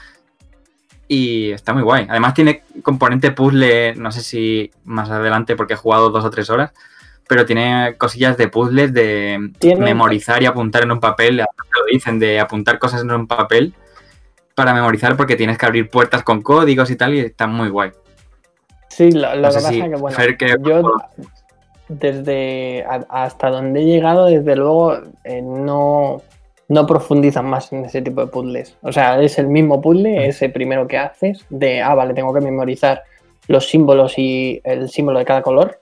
Y está muy guay. Además tiene componente puzzle, no sé si más adelante porque he jugado dos o tres horas, pero tiene cosillas de puzzles de Tiene- memorizar y apuntar en un papel. Lo dicen de apuntar cosas en un papel para memorizar porque tienes que abrir puertas con códigos y tal y está muy guay. Sí, lo, lo No que sé pasa si es que, bueno, Fer, que- yo desde a- hasta donde he llegado, desde luego, eh, no, no profundizan más en ese tipo de puzzles. O sea, es el mismo puzzle, ese primero que haces, de, ah, vale, tengo que memorizar los símbolos y el símbolo de cada color,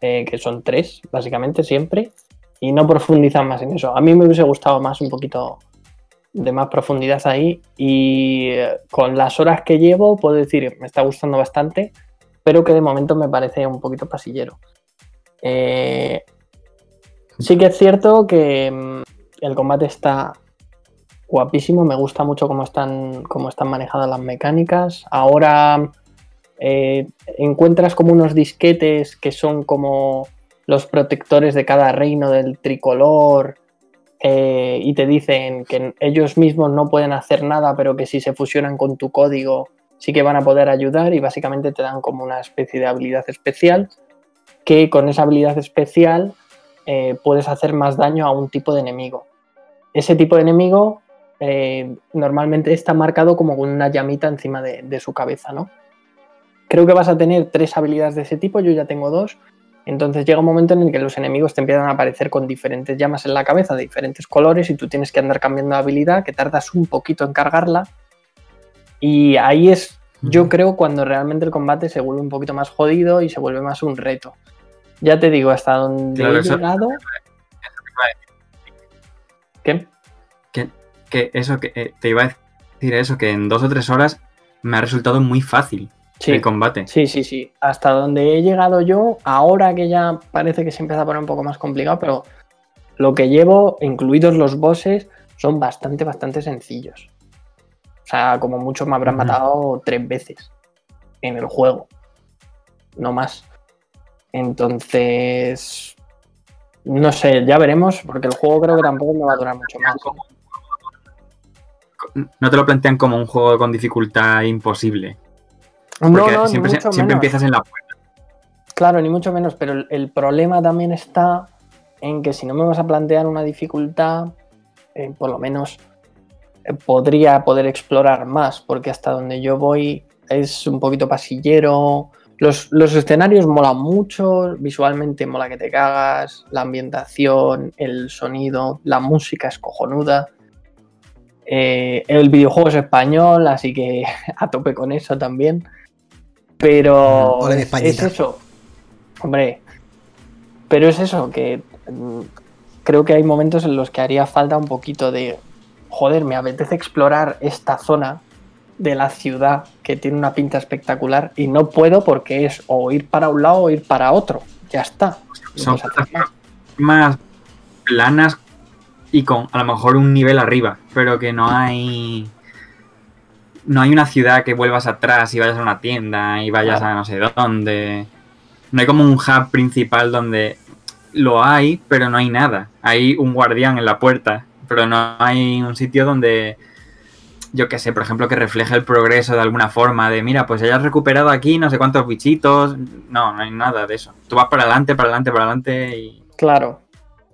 eh, que son tres, básicamente, siempre, y no profundizan más en eso. A mí me hubiese gustado más un poquito de más profundidad ahí y eh, con las horas que llevo puedo decir me está gustando bastante pero que de momento me parece un poquito pasillero Eh, sí que es cierto que mm, el combate está guapísimo me gusta mucho cómo están cómo están manejadas las mecánicas. Ahora eh, encuentras como unos disquetes que son como los protectores de cada reino del tricolor eh, y te dicen que ellos mismos no pueden hacer nada, pero que si se fusionan con tu código sí que van a poder ayudar y básicamente te dan como una especie de habilidad especial que con esa habilidad especial eh, puedes hacer más daño a un tipo de enemigo. Ese tipo de enemigo eh, normalmente está marcado como con una llamita encima de, de su cabeza, ¿no? Creo que vas a tener tres habilidades de ese tipo, yo ya tengo dos. Entonces llega un momento en el que los enemigos te empiezan a aparecer con diferentes llamas en la cabeza de diferentes colores y tú tienes que andar cambiando de habilidad, que tardas un poquito en cargarla. Y ahí es, yo creo, cuando realmente el combate se vuelve un poquito más jodido y se vuelve más un reto. Ya te digo, hasta donde Claro, he llegado. ¿Qué? Que, que eso, que eh, te iba a decir eso, que en dos o tres horas me ha resultado muy fácil Sí. el combate. Sí, sí, sí. Hasta donde he llegado yo, ahora que ya parece que se empieza a poner un poco más complicado, pero lo que llevo, incluidos los bosses, son bastante, bastante sencillos. O sea, como mucho me habrán matado tres veces en el juego. No más. Entonces, no sé, ya veremos, porque el juego creo que tampoco me va a durar mucho más. No te lo plantean como un juego con dificultad imposible. Porque no, siempre, mucho siempre menos. empiezas en la puerta. Claro, ni mucho menos, pero el, el problema también está en que si no me vas a plantear una dificultad, eh, por lo menos podría poder explorar más, porque hasta donde yo voy es un poquito pasillero. Los, los escenarios molan mucho, visualmente mola que te cagas, la ambientación, el sonido, la música es cojonuda. Eh, el videojuego es español, así que a tope con eso también. Pero es, es eso. Hombre, pero es eso, que mm, creo que hay momentos en los que haría falta un poquito de, joder, me apetece explorar esta zona de la ciudad que tiene una pinta espectacular y no puedo porque es o ir para un lado o ir para otro. Ya está. Son más. más planas y con a lo mejor un nivel arriba, pero que no hay. No hay una ciudad que vuelvas atrás y vayas a una tienda y vayas Claro. a no sé dónde. No hay como un hub principal donde lo hay, pero no hay nada. Hay un guardián en la puerta, pero no hay un sitio donde. Yo qué sé, por ejemplo, que refleje el progreso de alguna forma, de mira, pues hayas recuperado aquí no sé cuántos bichitos. No, no hay nada de eso. Tú vas para adelante, para adelante, para adelante y Claro.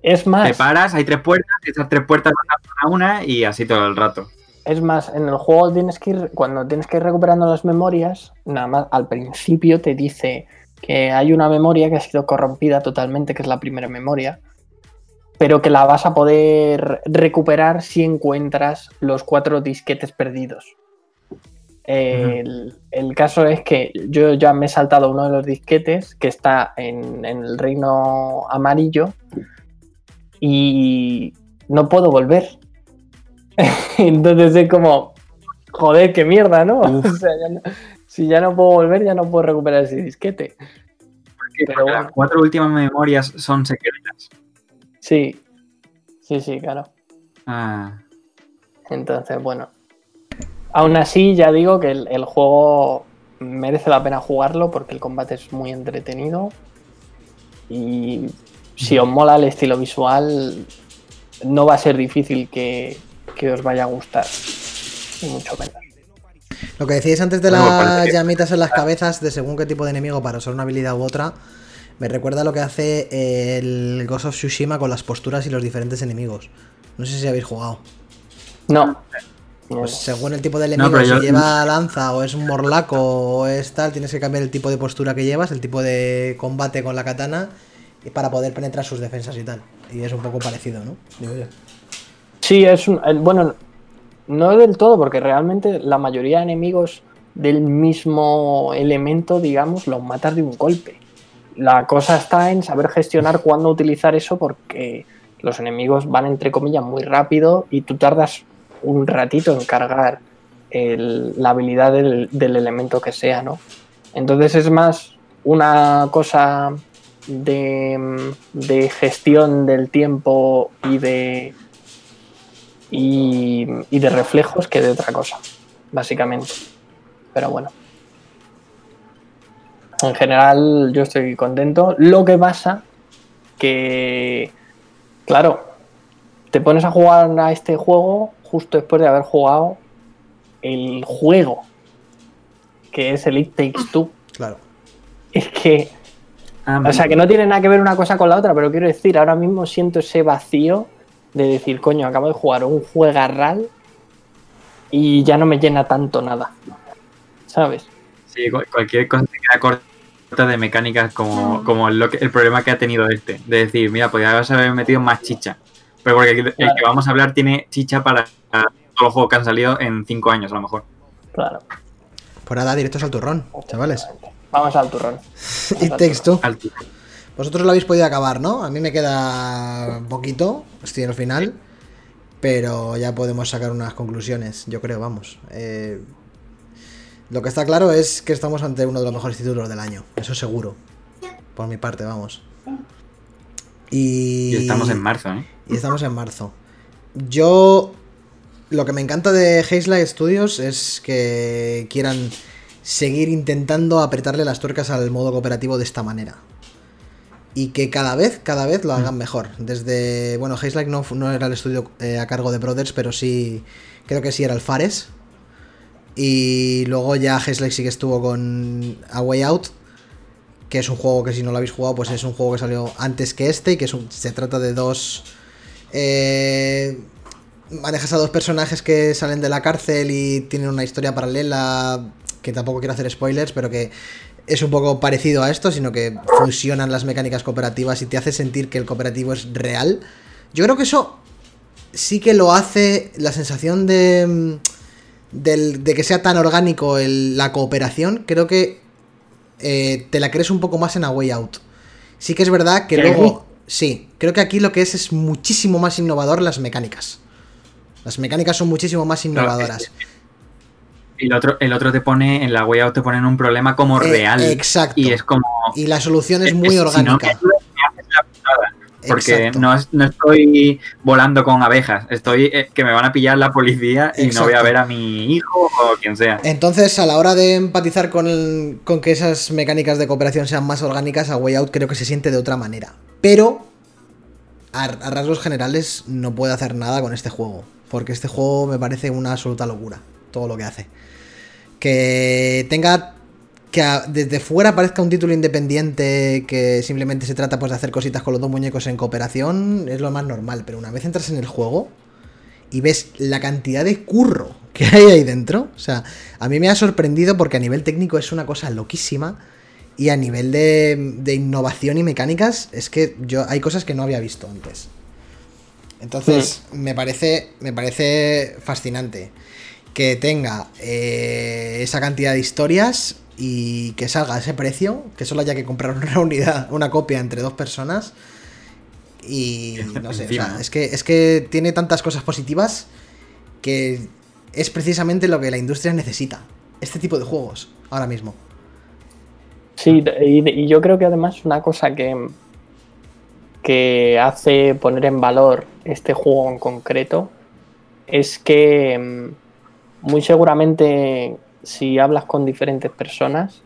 Es más, te paras, hay tres puertas, esas tres puertas van a una y así todo el rato. Es más, en el juego tienes que ir, cuando tienes que ir recuperando las memorias, nada más al principio te dice que hay una memoria que ha sido corrompida totalmente, que es la primera memoria, pero que la vas a poder recuperar si encuentras los cuatro disquetes perdidos. El, el caso es que yo ya me he saltado uno de los disquetes que está en, en el reino amarillo y no puedo volver. Entonces es como, joder, qué mierda, ¿no? O sea, ya no- si ya no puedo volver, ya no puedo recuperar ese disquete. Pero Porque bueno. Las cuatro últimas memorias son secretas. Sí, sí, sí, claro. Ah, Entonces, bueno. Aún así, ya digo que el, el juego merece la pena jugarlo porque el combate es muy entretenido. Y si os mola el estilo visual, no va a ser difícil que, que os vaya a gustar. Mucho menos. Lo que decíais antes de las llamitas en las cabezas, de según qué tipo de enemigo para usar una habilidad u otra, me recuerda a lo que hace el Ghost of Tsushima con las posturas y los diferentes enemigos. No sé si habéis jugado. No. Pues según el tipo de enemigo, si yo- lleva lanza o es un morlaco o es tal, tienes que cambiar el tipo de postura que llevas, el tipo de combate con la katana y para poder penetrar sus defensas y tal. Y es un poco parecido, ¿no? Digo yo. Sí, es un. el- Bueno, no del todo, porque realmente la mayoría de enemigos del mismo elemento, digamos, los matas de un golpe. La cosa está en saber gestionar cuándo utilizar eso, porque los enemigos van, entre comillas, muy rápido y tú tardas un ratito en cargar el- la habilidad del, elemento que sea, ¿no? Entonces es más una cosa de, de gestión del tiempo y de y, y de reflejos que de otra cosa, básicamente. Pero bueno. En general, yo estoy contento. Lo que pasa que, claro, te pones a jugar a este juego justo después de haber jugado el juego, que es el It Takes Two. Claro. Es que, Ah, o sea, que no tiene nada que ver una cosa con la otra, pero quiero decir, ahora mismo siento ese vacío de decir, coño, acabo de jugar un juegarral y ya no me llena tanto nada. ¿Sabes? Sí, cualquier cosa que queda corta de mecánicas como, como lo que- el problema que ha tenido este. De decir, mira, podría haber metido más chicha. Pero porque el, Claro. que vamos a hablar tiene chicha para todos los juegos que han salido en 5 años a lo mejor. Claro. Pues nada, directos al turrón, chavales. Vamos al turrón. Two. Alto. Vosotros lo habéis podido acabar, ¿no? A mí me queda un poquito, estoy en el final, pero ya podemos sacar unas conclusiones, yo creo, vamos. Eh, lo que está claro es que estamos ante uno de los mejores títulos del año, eso seguro. Por mi parte, vamos. Y, Y estamos en marzo, ¿eh? y estamos en marzo. Yo. Lo que me encanta de Hazelight Studios es que quieran seguir intentando apretarle las tuercas al modo cooperativo de esta manera. Y que cada vez, cada vez lo hagan mejor. Desde. Bueno, Hazelight no, no era el estudio eh, a cargo de Brothers, pero sí. Creo que sí era el Fares. Y luego ya Hazelight sí que estuvo con A Way Out. Que es un juego que si no lo habéis jugado, pues es un juego que salió antes que este. Y que se trata de dos. Eh, manejas a dos personajes que salen de la cárcel y tienen una historia paralela. Que tampoco quiero hacer spoilers, pero que es un poco parecido a esto, sino que fusionan las mecánicas cooperativas y te hace sentir que el cooperativo es real. Yo creo que eso sí que lo hace la sensación de, mm, del- de que sea tan orgánico el- la cooperación. Creo que eh, te la crees un poco más en A Way Out. Sí que es verdad que luego... Sí, creo que aquí lo que es es muchísimo más innovador las mecánicas. Las mecánicas son muchísimo más innovadoras. Y el otro, el otro te pone, en la way out te ponen un problema como Eh, real. exacto. Y es como. Y la solución es es muy si no Porque no, no estoy volando con abejas, estoy eh, que me van a pillar la policía y no voy a ver a mi hijo o quien sea. Entonces, a la hora de empatizar con, el- con que esas mecánicas de cooperación sean más orgánicas, a Way Out creo que se siente de otra manera. Pero, a, a rasgos generales, no puede hacer nada con este juego. Porque este juego me parece una absoluta locura. Todo lo que hace. Que tenga. Que a- desde fuera parezca un título independiente que simplemente se trata pues, de hacer cositas con los dos muñecos en cooperación, es lo más normal. Pero una vez entras en el juego, y ves la cantidad de curro que hay ahí dentro. O sea, a mí me ha sorprendido porque a nivel técnico es una cosa loquísima. Y a nivel de, de innovación y mecánicas, es que yo hay cosas que no había visto antes. Entonces, me parece. Me parece fascinante. Que tenga eh, esa cantidad de historias y que salga a ese precio. Que solo haya que comprar una unidad, una copia entre dos personas. Y no sé, o sea, es que, es que tiene tantas cosas positivas que es precisamente lo que la industria necesita. Este tipo de juegos, ahora mismo. Sí, y, y yo creo que además una cosa que, que hace poner en valor este juego en concreto es que mm, muy seguramente si hablas con diferentes personas,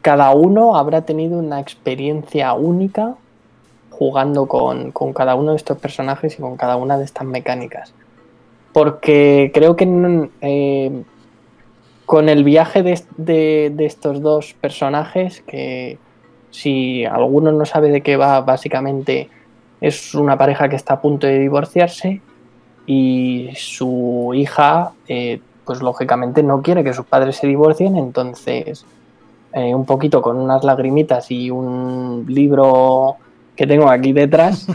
cada uno habrá tenido una experiencia única jugando con, con cada uno de estos personajes y con cada una de estas mecánicas. Porque creo que mm, eh, con el viaje de, de- estos dos personajes, que si alguno no sabe de qué va, básicamente es una pareja que está a punto de divorciarse y su hija, eh, pues lógicamente no quiere que sus padres se divorcien, entonces eh, un poquito con unas lagrimitas y un libro que tengo aquí detrás,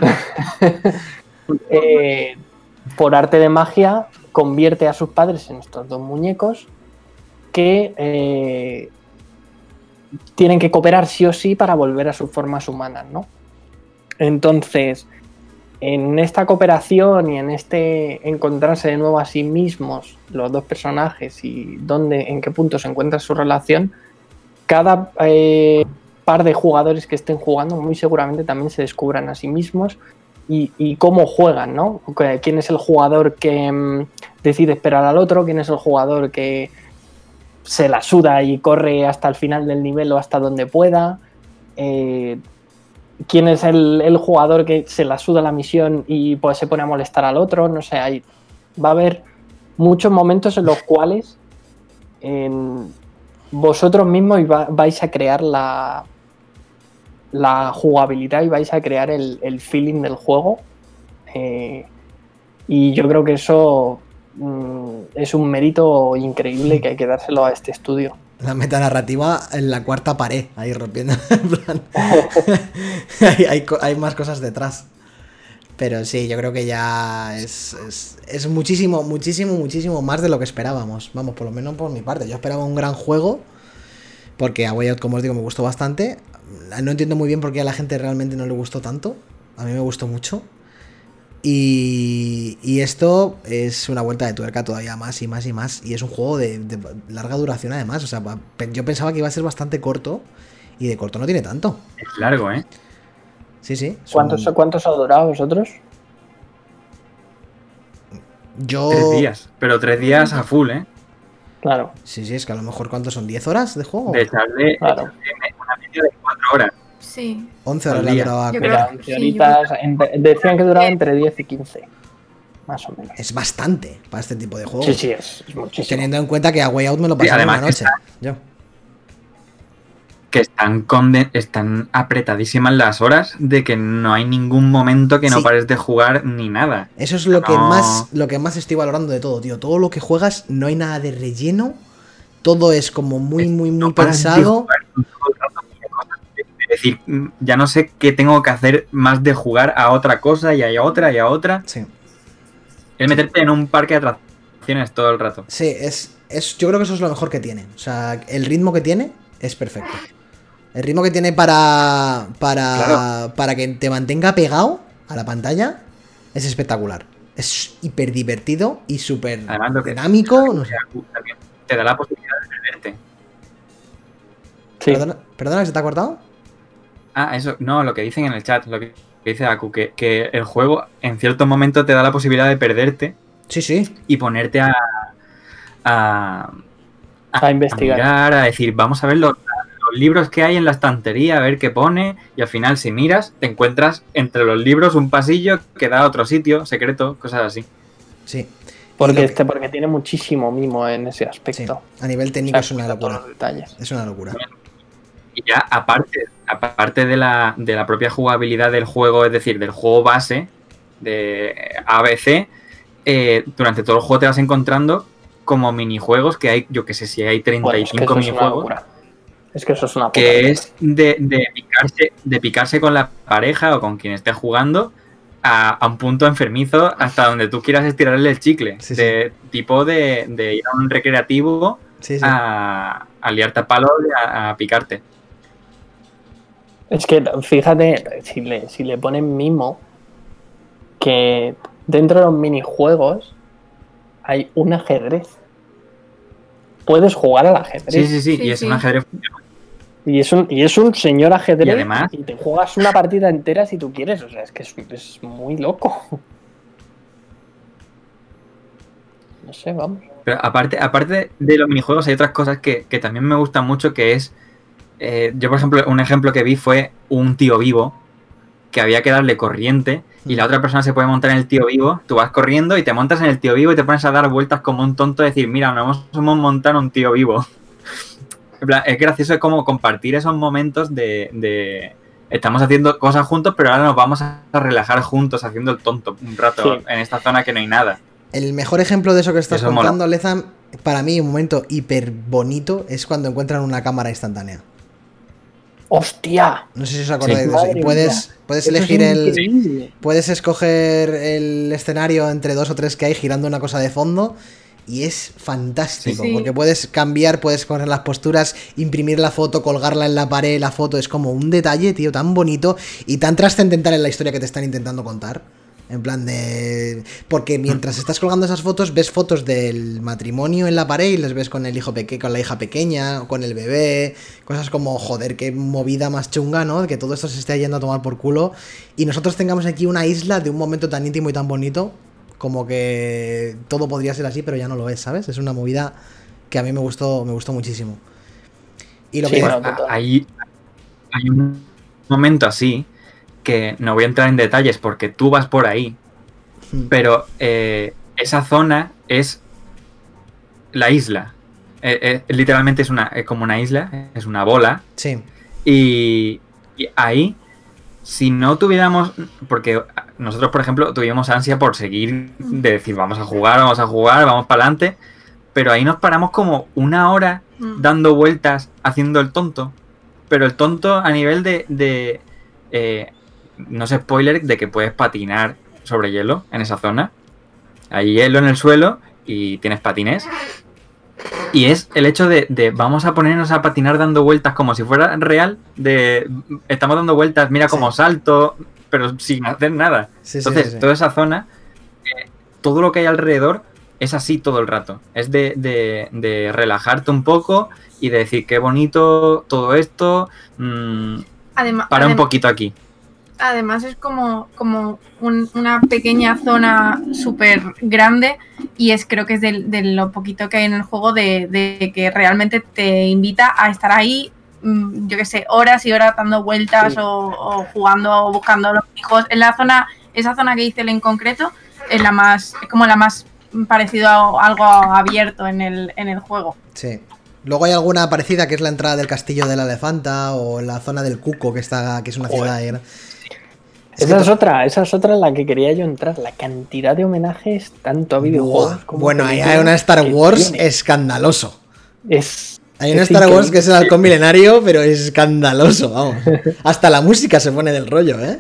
eh, por arte de magia convierte a sus padres en estos dos muñecos que eh, tienen que cooperar sí o sí para volver a sus formas humanas, ¿no? Entonces, en esta cooperación y en este encontrarse de nuevo a sí mismos los dos personajes y dónde, en qué punto se encuentra su relación, cada eh, par de jugadores que estén jugando muy seguramente también se descubran a sí mismos y, cómo juegan, ¿no? ¿Quién es el jugador que mm, decide esperar al otro? ¿Quién es el jugador que se la suda y corre hasta el final del nivel o hasta donde pueda. Eh, quién es el, jugador que se la suda la misión y pues se pone a molestar al otro. No sé, hay, va a haber muchos momentos en los cuales vosotros mismos vais a crear la, jugabilidad y vais a crear el, el feeling del juego. Eh, y yo creo que eso mm, es un mérito increíble que hay que dárselo a este estudio. La metanarrativa en la cuarta pared, ahí rompiendo. en plan. hay, hay más cosas detrás. Pero sí, yo creo que ya es, es, es muchísimo, muchísimo, muchísimo más de lo que esperábamos. Vamos, por lo menos por mi parte. Yo esperaba un gran juego. Porque a Way Out, como os digo, me gustó bastante. No entiendo muy bien por qué a la gente realmente no le gustó tanto. A mí me gustó mucho. Y, y esto es una vuelta de tuerca todavía más y más y más. Y es un juego de, de larga duración además. O sea, pa- pe- yo pensaba que iba a ser bastante corto. Y de corto no tiene tanto. Es largo, ¿eh? Sí, sí. ¿Cuántos, ¿Cuántos ha durado vosotros? Yo... Tres días. Pero tres días a full, ¿eh? Claro, Sí, sí, es que a lo mejor ¿cuántos son? ¿10 horas de juego? De echarle, Claro. echarle una media de cuatro horas. Sí. 11 horas la duraba. Yo pero creo- Mira, en sí, teoritas, entre- decían que duraba entre 10 y 15, más o menos. Es bastante para este tipo de juego. Sí, sí, es, es muchísimo. Teniendo en cuenta que a Way Out me lo Sí, pasé en además una noche. Yo. Que están, conde- están apretadísimas las horas de que no hay ningún momento que no Sí. pares de jugar ni nada. Eso es lo que más lo que más estoy valorando de todo, tío. Todo lo que juegas, no hay nada de relleno. Todo es como muy, muy, muy No pensado. Es decir, mm, ya no sé qué tengo que hacer más de jugar a otra cosa y a otra y a otra. Sí. Es meterte en un parque de atracciones todo el rato. Sí, es, es. Yo creo que eso es lo mejor que tiene. O sea, el ritmo que tiene es perfecto. El ritmo que tiene para. Para. Claro. Para que te mantenga pegado a la pantalla es espectacular. Es hiper divertido y súper dinámico. No sé. También te da la posibilidad de perderte. Sí. Perdona, perdona, que se te ha cortado. Ah, eso, no, lo que dicen en el chat, lo que dice Aku, que, que el juego en ciertos momentos te da la posibilidad de perderte Sí, sí. y ponerte a. a, A investigar. mirar, a decir, vamos a ver los, los libros que hay en la estantería, a ver qué pone, y al final, si miras, te encuentras entre los libros un pasillo que da a otro sitio, secreto, cosas así. Sí. Porque, este, porque tiene muchísimo mimo en ese sí, aspecto. A nivel O técnico sea, es una locura. los detalles. Es una locura. Y ya aparte, aparte de la, de la propia jugabilidad del juego, es decir, del juego base de ABC, eh, durante todo el juego te vas encontrando como minijuegos que hay, yo que sé si hay Bueno, es que 35 eso es una minijuegos. Es que eso es una que puta es de, de picarse, de picarse con la pareja o con quien esté jugando a, a un punto enfermizo hasta donde tú quieras estirarle el chicle. Sí, sí. de tipo de, de ir a un recreativo Sí, sí. a, a liarte a palos y a, a picarte. Es que fíjate, si le, si le ponen mimo, que dentro de los minijuegos hay un ajedrez. Puedes jugar al ajedrez. Sí, sí, sí, Sí, y es sí. un ajedrez. Y, es un, y es un señor ajedrez. Y además- te juegas una partida entera si tú quieres. O sea, es que es, es muy loco. No sé, vamos. Pero aparte, aparte de los minijuegos hay otras cosas que, que también me gustan mucho, que es, eh, yo por ejemplo, un ejemplo que vi fue un tío vivo que había que darle corriente y la otra persona se puede montar en el tío vivo, tú vas corriendo y te montas en el tío vivo y te pones a dar vueltas como un tonto, decir, mira, nos hemos montado un tío vivo. Es gracioso es como compartir esos momentos de, de- Estamos haciendo cosas juntos, pero ahora nos vamos a relajar juntos haciendo el tonto un rato Sí. en esta zona que no hay nada. El mejor ejemplo de eso que estás Eso contando, Lezam, para mí un momento hiper bonito es cuando encuentran una cámara instantánea. ¡Hostia! No sé si os acordáis Sí. de eso. Y puedes, puedes Eso es elegir el. increíble. Puedes escoger el escenario entre dos o tres que hay girando una cosa de fondo. Y es fantástico, Sí. Sí. porque puedes cambiar, puedes poner las posturas, imprimir la foto, colgarla en la pared, la foto. Es como un detalle, tío, tan bonito y tan trascendental en la historia que te están intentando contar. En plan de... Porque mientras estás colgando esas fotos, ves fotos del matrimonio en la pared y les ves con el hijo pequeño, con la hija pequeña, o con el bebé, cosas como, joder, qué movida más chunga, ¿no? Que todo esto se esté yendo a tomar por culo y nosotros tengamos aquí una isla de un momento tan íntimo y tan bonito como que todo podría ser así, pero ya no lo es, ¿sabes? Es una movida que a mí me gustó, me gustó muchísimo. Y lo Sí, que bueno, hay un momento así que no voy a entrar en detalles porque tú vas por ahí, Hmm. pero eh, esa zona es la isla. Eh, eh, literalmente es, una, es como una isla, es una bola. Sí, Y, y ahí, si no tuviéramos, porque nosotros, por ejemplo, tuvimos ansia por seguir, de decir, vamos a jugar, vamos a jugar, vamos para adelante, pero ahí nos paramos como una hora Mm. dando vueltas, haciendo el tonto, pero el tonto a nivel de, de eh, no sé, spoiler, de que puedes patinar sobre hielo en esa zona. Hay hielo en el suelo y tienes patines. Y es el hecho de, de vamos a ponernos a patinar dando vueltas como si fuera real, de estamos dando vueltas, mira Sí. como salto, pero sin hacer nada. sí, Entonces, sí, sí. toda esa zona, eh, todo lo que hay alrededor es así todo el rato. Es de, de- de relajarte un poco y de decir qué bonito todo esto. mm, Además, para un poquito aquí. Además es como, como un- una pequeña zona súper grande y es creo que es de, de lo poquito que hay en el juego de, de que realmente te invita a estar ahí, mm, yo qué sé, horas y horas dando vueltas Sí. o, o jugando o buscando los hijos. En la zona, esa zona que dice él en concreto es la más, es como la más parecido a algo abierto en el, en el juego. Sí. Luego hay alguna parecida que es la entrada del castillo de la elefanta o la zona del Cuco, que está que es una ciudad. Esa es otra, esa es otra en la que quería yo entrar. La cantidad de homenajes, tanto a videojuegos Buah. como Bueno, ahí hay una Star Wars tiene. escandaloso. Es, Hay una es Star Wars que es el halcón milenario, pero es escandaloso, vamos. Hasta la música se pone del rollo, ¿eh?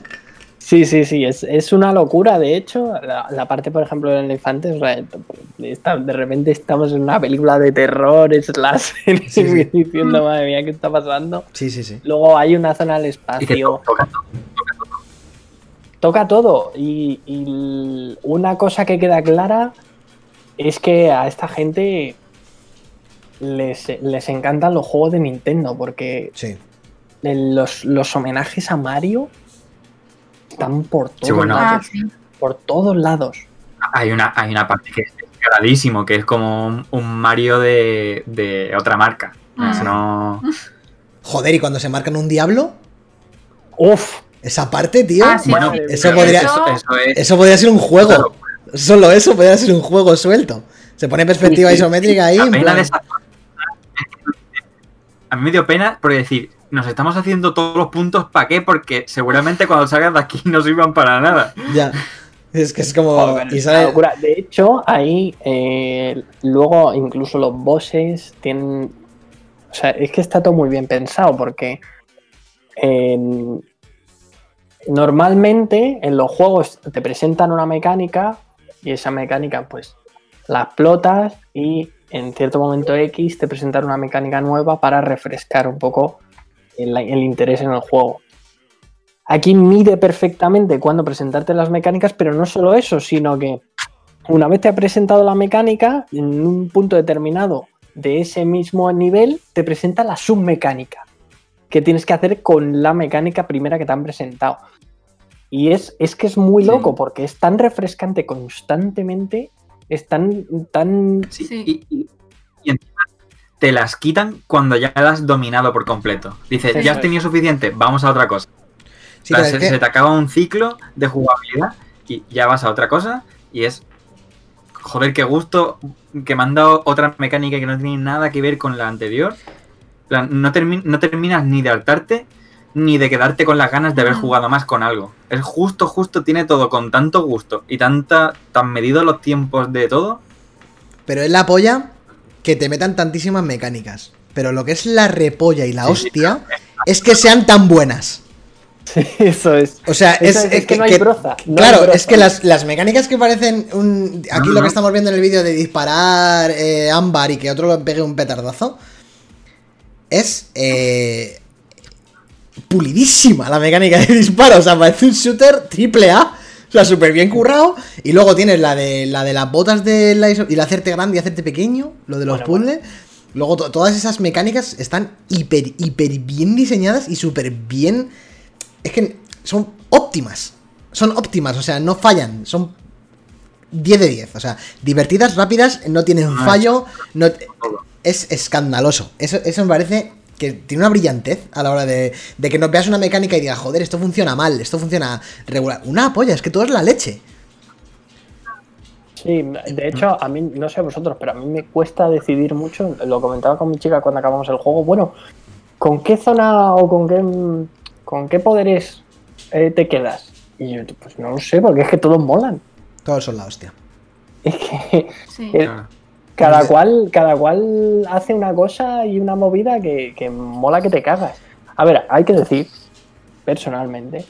Sí, sí, sí, es, es una locura. De hecho, la, la parte, por ejemplo, del elefante, o sea, está- de repente estamos en una película de terror, slash, Sí, sí. diciendo, madre mía, ¿qué está pasando? Sí, sí, sí. Luego hay una zona que espacio, toca- todo. Y, una cosa que queda clara es que a esta gente les, les encantan los juegos de Nintendo, porque Sí. los, los homenajes a Mario están por todos Sí, bueno. Ah, lados. sí. Por todos lados. hay, una, hay una parte que es descaradísimo, que es como un, un Mario de, de otra marca. Ah. No- Joder, y cuando se marcan un diablo, Uf, esa parte, tío. Ah, sí, Bueno, sí. eso podría- Eso, eso es. Eso podría ser un juego. Solo eso podría ser un juego suelto. Se pone en perspectiva Sí, sí. isométrica ahí. En plan- esa A mí me dio pena porque decir, nos estamos haciendo todos los puntos para qué, porque seguramente cuando salgan de aquí no sirvan para nada. Ya. Es que es como. joder, y es sale- una locura. De hecho, ahí eh, luego incluso los bosses tienen. O sea, es que está todo muy bien pensado porque en- normalmente en los juegos te presentan una mecánica y esa mecánica pues la explotas y en cierto momento X te presentan una mecánica nueva para refrescar un poco el, interés en el juego. Aquí mide perfectamente cuándo presentarte las mecánicas, pero no solo eso, sino que una vez te ha presentado la mecánica, en un punto determinado de ese mismo nivel, te presenta la submecánica que tienes que hacer con la mecánica primera que te han presentado. Y es, es que es muy Sí. loco porque es tan refrescante constantemente, es tan, tan Sí, Sí. Y, y- y encima te las quitan cuando ya las has dominado por completo. Dices, Eso ya has es. tenido suficiente, vamos a otra cosa. Sí, O sea, pero es se, que- se te acaba un ciclo de jugabilidad y ya vas a otra cosa y es. Joder, qué gusto que me han dado otra mecánica que no tiene nada que ver con la anterior. En plan, No, termi- no terminas ni de hartarte ni de quedarte con las ganas de haber jugado más con algo. Es justo, justo, tiene todo con tanto gusto y tanta, tan medidos los tiempos de todo. Pero es la polla que te metan tantísimas mecánicas. Pero lo que es la repolla y la Sí, hostia es que sean tan buenas. Sí, eso es. O sea, es, Eso es, es que no hay broza. no hay claro, broza. es que las, las mecánicas que parecen un. Aquí No, lo que estamos viendo en el vídeo de disparar eh, ámbar y que otro le pegue un petardazo. Es. eh, pulidísima la mecánica de disparo. O sea, parece un shooter triple A. O sea, súper bien currado. Y luego tienes la de la de las botas de la iso- y la hacerte grande y hacerte pequeño. Lo de los Bueno, puzzles. Luego to- todas esas mecánicas están hiper, hiper bien diseñadas y súper bien. Es que son óptimas. Son óptimas, o sea, no fallan. Son 10 de 10. O sea, divertidas, rápidas, no tienen Ah, fallo. No, es escandaloso. Eso, eso me parece que tiene una brillantez a la hora de, de que nos veas una mecánica y digas, joder, esto funciona mal, esto funciona regular. Una polla, es que todo es la leche. Sí, de hecho, a mí, no sé vosotros, pero a mí me cuesta decidir mucho. Lo comentaba con mi chica cuando acabamos el juego. Bueno, ¿con qué zona o con qué, con qué poderes eh, te quedas? Y yo, pues no lo sé, porque es que todos molan. Todos son la hostia. Es que Sí. Cada cual, cada cual hace una cosa y una movida que, que mola que te cagas. A ver, hay que decir, personalmente,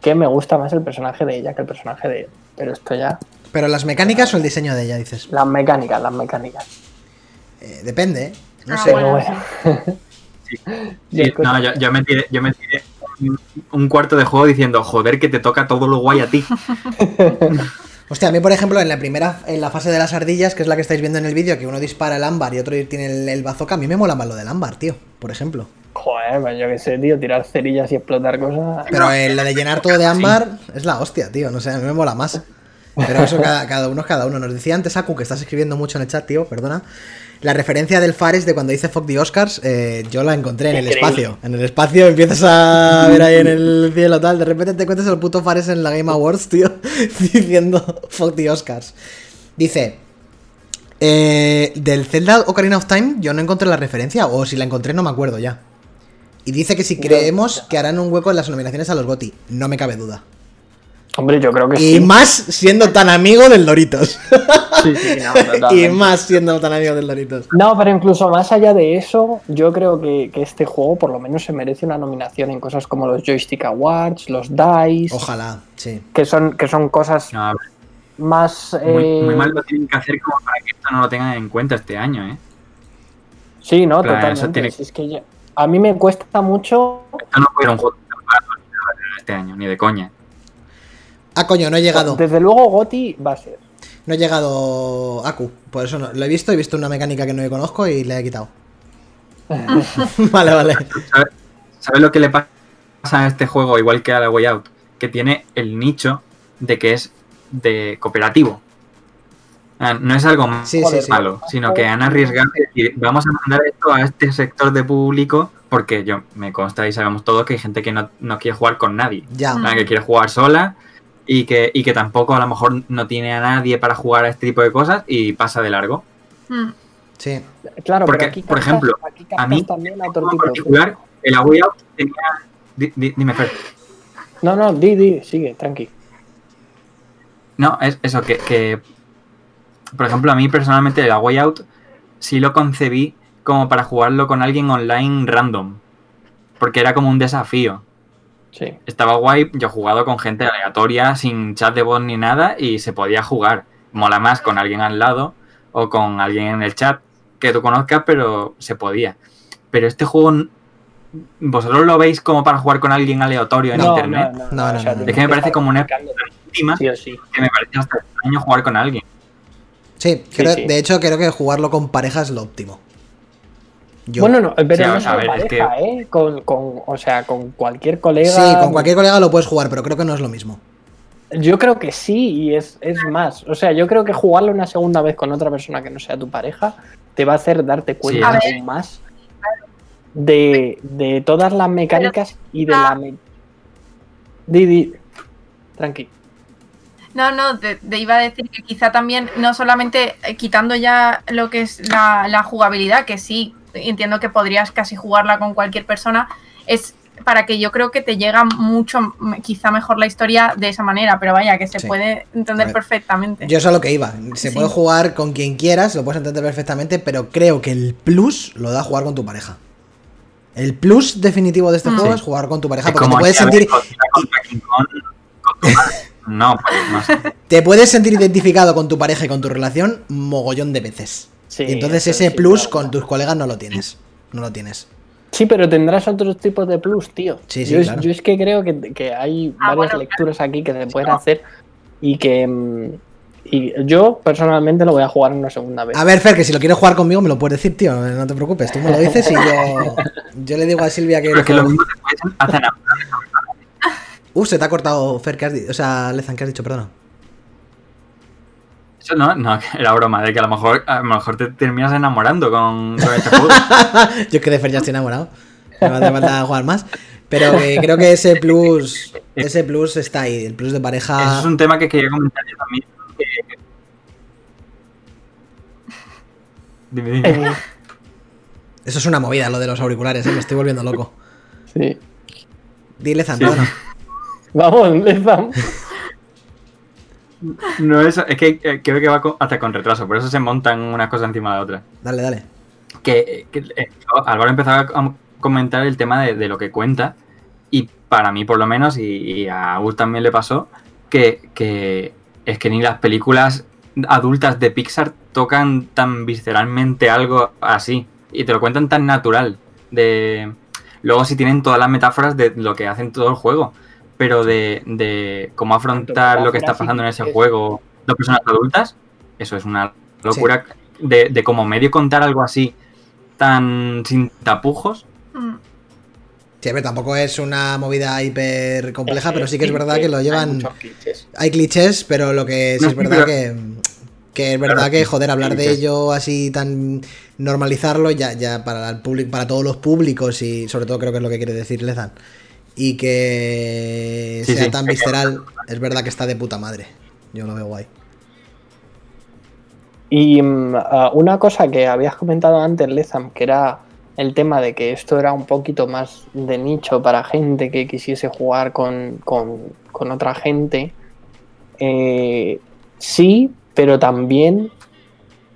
que me gusta más el personaje de ella que el personaje de él. Pero esto ya. Pero las mecánicas o el diseño de ella, dices. Las mecánicas, las mecánicas. Eh, depende, ¿eh? No Ah, sé. Bueno, bueno. Sí, no, yo, yo me tiré, yo me tiré un, un cuarto de juego diciendo, joder, que te toca todo lo guay a ti. Hostia, a mí, por ejemplo, en la primera, en la fase de las ardillas, que es la que estáis viendo en el vídeo, que uno dispara el ámbar y otro tiene el, el bazooka, a mí me mola más lo del ámbar, tío, por ejemplo. Joder, pues yo qué sé, tío, tirar cerillas y explotar cosas. Pero eh, la de llenar todo de ámbar es la hostia, tío, no sé, a mí me mola más. Pero eso cada, cada uno es cada uno. Nos decía antes Aku, que estás escribiendo mucho en el chat, tío, perdona. La referencia del Fares de cuando dice Fuck the Oscars, eh, yo la encontré en el espacio. En el espacio empiezas a ver ahí en el cielo tal, de repente te encuentras el puto Fares en la Game Awards, tío, diciendo Fuck the Oscars. Dice, eh, del Zelda Ocarina of Time yo no encontré la referencia, o si la encontré no me acuerdo ya. Y dice que si creemos que harán un hueco en las nominaciones a los GOTY, no me cabe duda. Hombre, yo creo que Y sí. más siendo tan amigo del Doritos. Sí, sí, no, y totalmente. más siendo tan amigo del Doritos. No, pero incluso más allá de eso, yo creo que, que este juego por lo menos se merece una nominación en cosas como los Joystick Awards, los DICE, Ojalá, sí. que son, que son cosas No, más... muy, eh, muy mal lo tienen que hacer como para que esto no lo tengan en cuenta este año, ¿eh? Sí, no, Claro, totalmente. tiene- Si es que ya- a mí me cuesta mucho... Esto no fue un juego este año, ni de coña. Ah, coño, no he llegado. Desde luego Goti va a ser. No he llegado Aku. Por eso no. Lo he visto, he visto una mecánica que no conozco y le he quitado. vale, vale. ¿Sabes, lo que le pasa a este juego, igual que a la Way Out? Que tiene el nicho de que es de cooperativo. Ah, No es algo Sí, sí, Joder, sí. malo, sino que han arriesgado y decir, vamos a mandar esto a este sector de público, porque yo me consta y sabemos todos que hay gente que no, no quiere jugar con nadie, Ya. Ah, que quiere jugar sola y que, y que tampoco a lo mejor no tiene a nadie para jugar a este tipo de cosas y pasa de largo. Mm. Sí. Claro, Porque, pero aquí por ejemplo, aquí a mí, también a En tipo particular, el A Way Out tenía... di- di- dime, Fer. No, no, di, di, sigue, tranqui. No, es eso, que, que, por ejemplo, a mí personalmente el A Way Out sí lo concebí como para jugarlo con alguien online random. Porque era como un desafío. Sí. Estaba guay, yo he jugado con gente aleatoria, sin chat de voz ni nada, y se podía jugar. Mola más con alguien al lado o con alguien en el chat que tú conozcas, pero se podía. Pero este juego, ¿vosotros lo veis como para jugar con alguien aleatorio en No, internet? no, no, No, no, o sea, no, no. tienes Es que me parece como una Última, Sí o sí. que me parece hasta extraño jugar con alguien. Sí, creo- sí. de hecho creo que jugarlo con pareja es lo óptimo. Yo- Bueno, no, pero Sí, no a es pareja, ¿eh? Con, con, o sea, con cualquier colega. sí, con cualquier colega lo puedes jugar, pero creo que no es lo mismo. Yo creo que sí, y es, es más. O sea, yo creo que jugarlo una segunda vez con otra persona que no sea tu pareja te va a hacer darte cuenta aún más de, de todas las mecánicas y de la. me- Di, di. Tranqui. No, no, te, te iba a decir que quizá también, no solamente eh, quitando ya lo que es la, la jugabilidad, que sí, entiendo que podrías casi jugarla con cualquier persona, es para que yo creo que te llega mucho, quizá mejor la historia de esa manera, pero vaya, que se Sí. puede entender ver, perfectamente. Yo sé a lo que iba. Se Sí. puede jugar con quien quieras, lo puedes entender perfectamente, pero creo que el plus lo da jugar con tu pareja. El plus definitivo de este Mm. juego Sí. es jugar con tu pareja, Es porque te puedes sentir. No, pues no sé. te puedes sentir identificado con tu pareja y con tu relación mogollón de veces. Sí, y entonces ese sí, plus claro. con tus colegas no lo tienes. No lo tienes. Sí, pero tendrás otros tipos de plus, tío. Sí, sí, yo, es- claro. yo es que creo que, que hay Ah, varias bueno, lecturas aquí que se pueden hacer y que. mm, Y yo personalmente lo voy a jugar una segunda vez. A ver, Fer, que si lo quieres jugar conmigo me lo puedes decir, tío. No te preocupes, tú me lo dices y yo, yo le digo a Silvia que... Pero es que lo mismo te puedes hacer a- Uh, se te ha cortado, Fer, que has dicho. O sea, Lezan, que has dicho, perdona. Eso no, no, era broma, de que a lo mejor, a lo mejor te terminas enamorando con, con este juego. Yo es que de Fer ya estoy enamorado. No me hace falta jugar más. Pero que creo que ese plus, ese plus está ahí, el plus de Eso pareja. es un tema que quería comentar yo también. que- Dime, dime. Eh, Eso es una movida, lo de los auriculares, ¿eh? me estoy volviendo loco. sí. Dile Sí. Zantona. Vamos, Lezam. No, eso, es que eh, creo que va con- hasta con retraso, por eso se montan unas cosas encima de otras. Dale, dale. que, que, eh, Álvaro empezaba a comentar el tema de, de lo que cuenta y para mí por lo menos y, y a Gus también le pasó que, que es que ni las películas adultas de Pixar tocan tan visceralmente algo así y te lo cuentan tan natural de luego sí tienen todas las metáforas de lo que hacen todo el juego pero de, de cómo afrontar lo que está pasando en ese juego dos personas adultas eso es una locura de, de como medio contar algo así tan sin tapujos. Mm. Sí, a ver, tampoco es una movida hiper compleja, pero sí que es verdad que lo Hay llevan. muchos clichés. Hay clichés, pero lo que sí No, es verdad pero- que. Que es verdad Claro, que, joder, hablar de ello así tan. normalizarlo ya, ya para el público, para todos los públicos, y sobre todo creo que es lo que quiere decir Lezan. Y que Sí, sea sí. tan visceral, es verdad que está de puta madre. Yo lo veo guay. Y mm, ah, una cosa que habías comentado antes, Lezam, que era el tema de que esto era un poquito más de nicho para gente que quisiese jugar con, con- con otra gente. Eh, sí, pero también,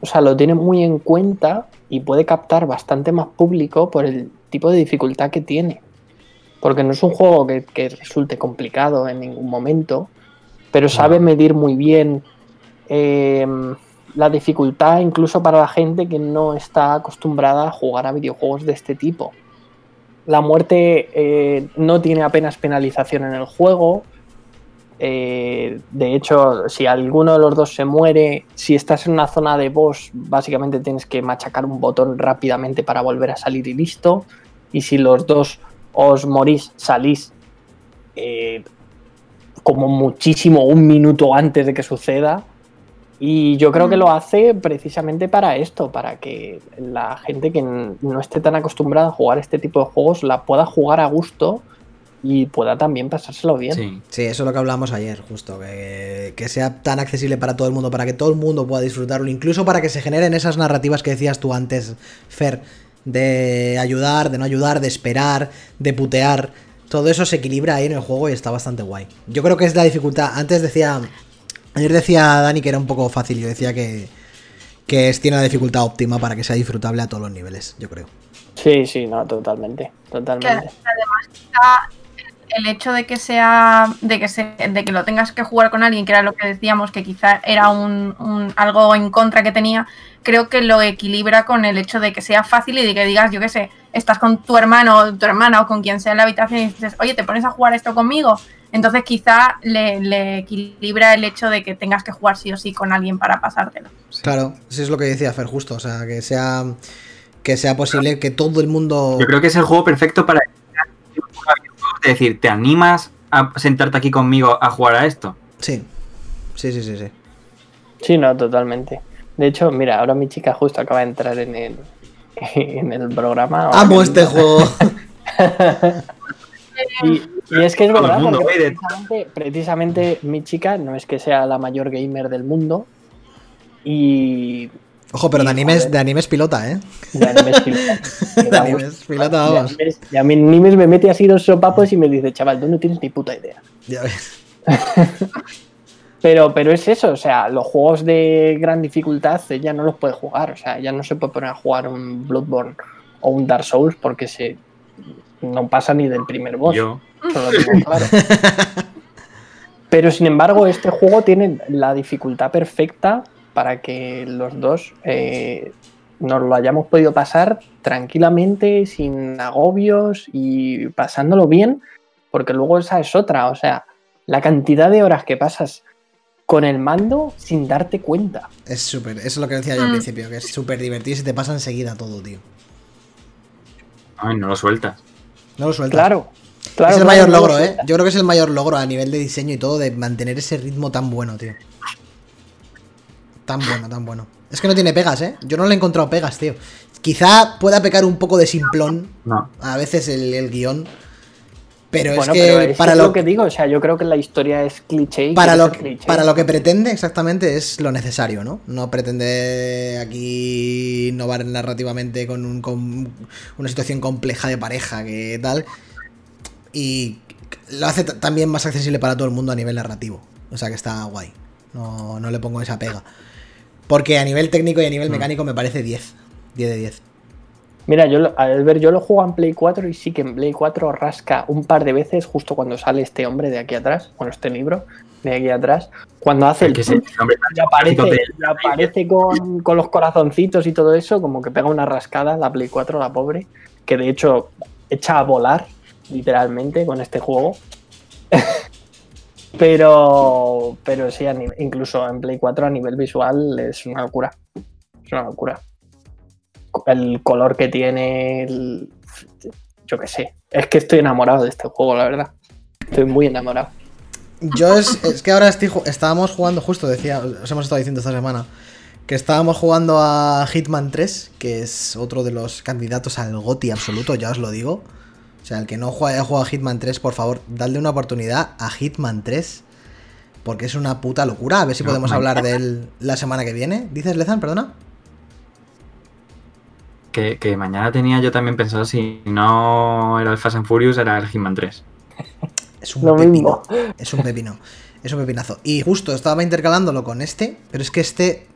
o sea, lo tiene muy en cuenta y puede captar bastante más público por el tipo de dificultad que tiene. Porque no es un juego que, que resulte complicado en ningún momento, pero sabe medir muy bien eh, la dificultad incluso para la gente que no está acostumbrada a jugar a videojuegos de este tipo. La muerte eh, no tiene apenas penalización en el juego. Eh, de hecho, si alguno de los dos se muere, si estás en una zona de boss, básicamente tienes que machacar un botón rápidamente para volver a salir y listo. Y si los dos os morís, salís eh, como muchísimo un minuto antes de que suceda. Y yo creo que lo hace precisamente para esto, para que la gente que no esté tan acostumbrada a jugar este tipo de juegos la pueda jugar a gusto y pueda también pasárselo bien. Sí. Sí, eso es lo que hablamos ayer, justo, que, que sea tan accesible para todo el mundo, para que todo el mundo pueda disfrutarlo, incluso para que se generen esas narrativas que decías tú antes, Fer, de ayudar, de no ayudar, de esperar, de putear. Todo eso se equilibra ahí en el juego y está bastante guay. Yo creo que es la dificultad. Antes decía, ayer decía Dani que era un poco fácil, yo decía que, que es, tiene la dificultad óptima para que sea disfrutable a todos los niveles, yo creo. Sí, sí, no, totalmente, Que totalmente. además está el hecho de que sea de que se, de que lo tengas que jugar con alguien que era lo que decíamos que quizá era un, un- algo en contra que tenía creo que lo equilibra con el hecho de que sea fácil y de que digas yo qué sé estás con tu hermano o tu hermana o con quien sea en la habitación y dices oye te pones a jugar esto conmigo entonces quizá le, le equilibra el hecho de que tengas que jugar sí o sí con alguien para pasártelo Claro, eso es lo que decía Fer justo, o sea, que sea que sea posible que todo el mundo... Yo creo que es el juego perfecto para es decir, ¿te animas a sentarte aquí conmigo a jugar a esto? Sí, sí, sí, sí, sí. Sí, no, totalmente. De hecho, mira, ahora mi chica justo acaba de entrar en el, en el programa. Amo este juego. Y, y es que es verdad, mundo, porque güey, de- precisamente, precisamente mi chica no es que sea la mayor gamer del mundo y Ojo, pero de animes, de animes pilota, ¿eh? de animes pilota. De animes pilota, De vamos. animes- de animes me mete así dos sopapos y me dice, chaval, tú no tienes ni puta idea. Ya ves. Pero, pero es eso, o sea, los juegos de gran dificultad ella no los puede jugar, o sea, ella no se puede poner a jugar un Bloodborne o un Dark Souls porque se no pasa ni del primer boss. Yo. Eso lo tengo claro. Pero sin embargo, este juego tiene la dificultad perfecta para que los dos eh, nos lo hayamos podido pasar tranquilamente, sin agobios y pasándolo bien, porque luego esa es otra, o sea, la cantidad de horas que pasas con el mando sin darte cuenta. Es súper, eso es lo que decía yo al Mm. principio, que es súper divertido y se te pasa enseguida todo, tío. Ay, no lo sueltas. No lo sueltas. Claro. claro es el mayor no lo logro, ¿eh? Yo creo que es el mayor logro a nivel de diseño y todo, de mantener ese ritmo tan bueno, tío. tan bueno, tan bueno. Es que no tiene pegas, ¿eh? Yo no le he encontrado pegas, tío. Quizá pueda pecar un poco de simplón No. a veces el, el guion. Pero bueno, es que pero es para que lo que digo, o sea, yo creo que la historia es cliché. y para lo, cliché. para lo que pretende exactamente es lo necesario, ¿no? No pretende aquí innovar narrativamente con, un, con una situación compleja de pareja que tal. Y lo hace también más accesible para todo el mundo a nivel narrativo. O sea que está guay. No, no le pongo esa pega. Porque a nivel técnico y a nivel Mm. mecánico me parece 10. 10 de 10. Mira, yo lo- al ver, yo lo juego en Play 4 y sí que en Play 4 rasca un par de veces justo cuando sale este hombre de aquí atrás, bueno, este libro de aquí atrás, cuando hace el que ese hombre tan y aparece, de- aparece con, con los corazoncitos y todo eso, como que pega una rascada la Play 4, la pobre, que de hecho echa a volar, literalmente, con este juego. pero, pero sí, incluso en Play 4 a nivel visual es una locura. Es una locura. El color que tiene, el- yo qué sé. Es que estoy enamorado de este juego, la verdad. Estoy muy enamorado. Yo es, es que ahora estoy estábamos jugando, justo decía, os hemos estado diciendo esta semana, que estábamos jugando a Hitman 3, que es otro de los candidatos al GOTI absoluto, ya os lo digo. O sea, el que no juega, haya jugado a Hitman 3, por favor, dadle una oportunidad a Hitman 3, porque es una puta locura. A ver si No, podemos hablar de él la semana que viene. ¿Dices, Lezan, perdona? Que, que mañana tenía yo también pensado si no era el Fast and Furious, era el Hitman 3. Es un Lo pepino. mismo. Es un pepino. Es un pepinazo. Y justo estaba intercalándolo con este, pero es que este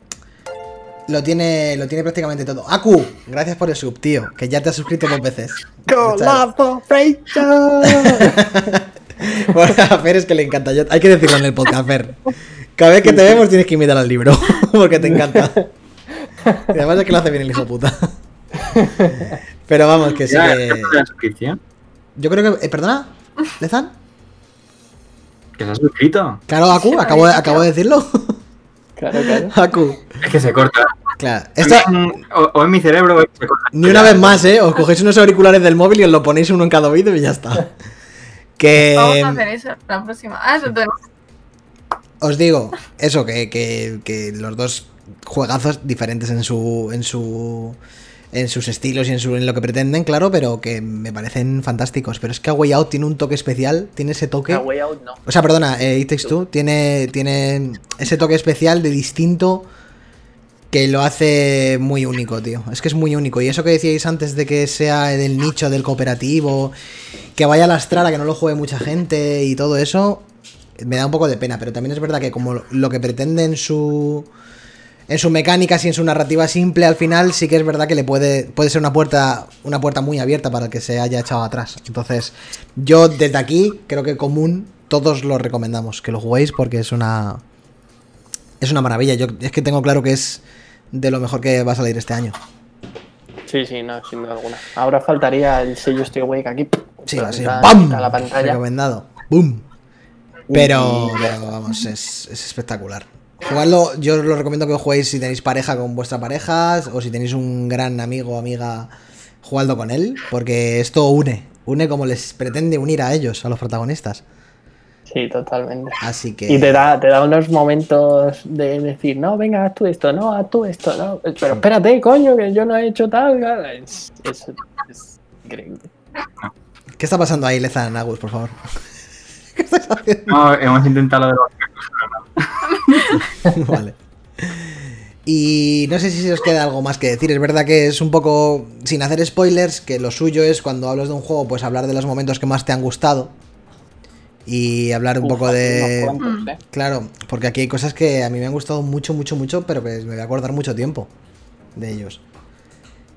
lo tiene, lo tiene prácticamente todo. Aku, gracias por el sub, tío, que ya te has suscrito dos veces. Bueno, a Fer es que le encanta. Yo- hay que decirlo en el podcast, Fer. Cada vez que te vemos tienes que imitar al libro, porque te encanta. Y además es que lo hace bien el hijo puta. Pero vamos, que sí que... Yo creo que... eh, ¿Perdona? ¿Lezan? ¿Que se ha suscrito? Claro, Aku, acabo de, acabo de decirlo. Claro, claro. Aku. Es que se corta. Claro. Esto, O, o en mi cerebro o se corta. Ni una vez más, ¿eh? Os cogéis unos auriculares del móvil y os lo ponéis uno en cada oído y ya está. Que Vamos a hacer eso la próxima. Ah, eso tenemos. os digo, eso, que, que- que los dos juegazos diferentes en su. en su. En sus estilos y en, su, en lo que pretenden, claro, pero que me parecen fantásticos. Pero es que A Way Out tiene un toque especial, tiene ese toque. A Way Out no. O sea, perdona, eh, It Takes Two tiene, tiene ese toque especial de distinto que lo hace muy único, tío. Es que es muy único. Y eso que decíais antes de que sea del nicho del cooperativo, que vaya a lastrar a que no lo juegue mucha gente y todo eso, me da un poco de pena. Pero también es verdad que como lo que pretende en su... En su mecánica y en su narrativa simple, al final sí que es verdad que le puede, puede ser una puerta, una puerta muy abierta para el que se haya echado atrás. Entonces, yo desde aquí, creo que común, todos lo recomendamos, que lo juguéis porque es una. Es una maravilla. Yo es que tengo claro que es de lo mejor que va a salir este año. Sí, sí, no, sin duda alguna. Ahora faltaría el sello Stay Awake aquí. Sí, va a ser plantar ¡pam! a la pantalla. Recomendado. ¡Bum! Pero, vamos, es, es espectacular. Jugadlo, yo os lo recomiendo que lo juguéis si tenéis pareja con vuestra pareja o si tenéis un gran amigo o amiga, jugadlo con él, porque esto une, une como les pretende unir a ellos, a los protagonistas. Sí, totalmente. Así que... Y te da, te da unos momentos de decir, no, venga, haz tú esto, no, haz tú esto, no. Pero espérate, coño, que yo no he hecho tal. Es, es- es increíble. ¿Qué está pasando ahí, Lezan Agus, por favor? ¿Qué estás haciendo? No, hemos intentado lo de los vale. Y no sé si se os queda algo más que decir. Es verdad que es un poco, sin hacer spoilers, que lo suyo es cuando hablas de un juego, pues hablar de los momentos que más te han gustado. Y hablar un Uf, poco de... unos cuantos, ¿eh? Claro, porque aquí hay cosas que a mí me han gustado mucho, mucho, mucho, pero que me voy a acordar mucho tiempo de ellos.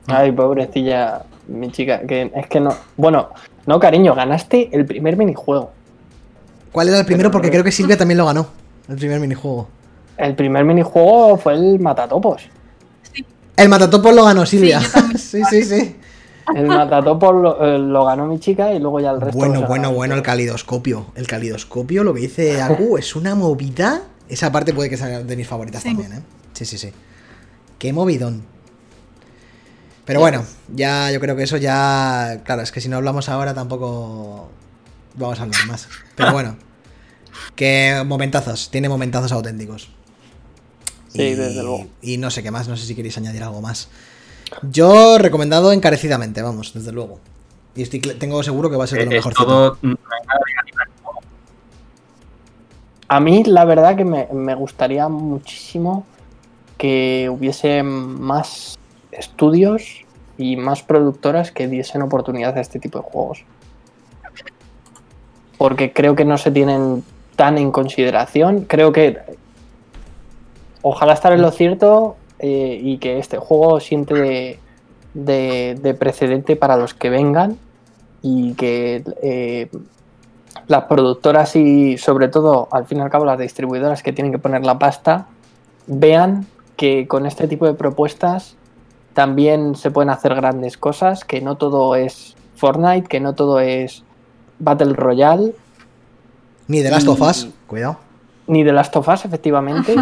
Ay, pobrecilla, mi chica, que es que no. Bueno, no, cariño, ganaste el primer minijuego. ¿Cuál era el primero? Pero- Porque creo que Silvia también lo ganó. El primer minijuego. El primer minijuego fue el Matatopos. El Matatopos lo ganó Silvia. Sí, sí, sí. El Matatopos lo, eh, lo ganó mi chica y luego ya el resto. Bueno, bueno, bueno, el calidoscopio. El calidoscopio, lo que dice Aku, es una movida. Esa parte puede que sea de mis favoritas Sí. también, ¿eh? Sí, sí, sí. Qué movidón. Pero bueno, ya yo creo que eso ya. Claro, es que si no hablamos ahora tampoco vamos a hablar más. Pero bueno, que momentazos, tiene momentazos auténticos. Sí, y, desde luego. y no sé qué más, no sé si queréis añadir algo más. Yo recomendado encarecidamente, vamos, desde luego. Y estoy, tengo seguro que va a ser de lo mejor. todo. A mí la verdad que me, me gustaría muchísimo que hubiese más estudios y más productoras que diesen oportunidad a este tipo de juegos. Porque creo que no se tienen tan en consideración. Creo que ojalá estar en lo cierto eh, y que este juego siente de, de- de precedente para los que vengan y que eh, las productoras y sobre todo al fin y al cabo las distribuidoras que tienen que poner la pasta vean que con este tipo de propuestas también se pueden hacer grandes cosas, que no todo es Fortnite, que no todo es Battle Royale, Ni de Last of Us, cuidado. ni de Last of Us, efectivamente.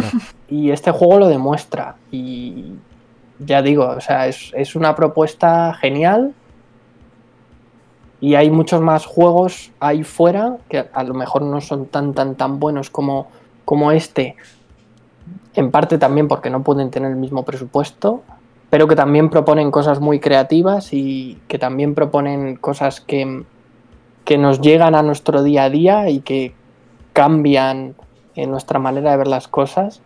y este juego lo demuestra. Y ya digo, o sea, es, es una propuesta genial. Y hay muchos más juegos ahí fuera que a, a lo mejor no son tan, tan, tan buenos como, como este. En parte también porque no pueden tener el mismo presupuesto, pero que también proponen cosas muy creativas y que también proponen cosas que, que nos llegan a nuestro día a día y que cambian en nuestra manera de ver las cosas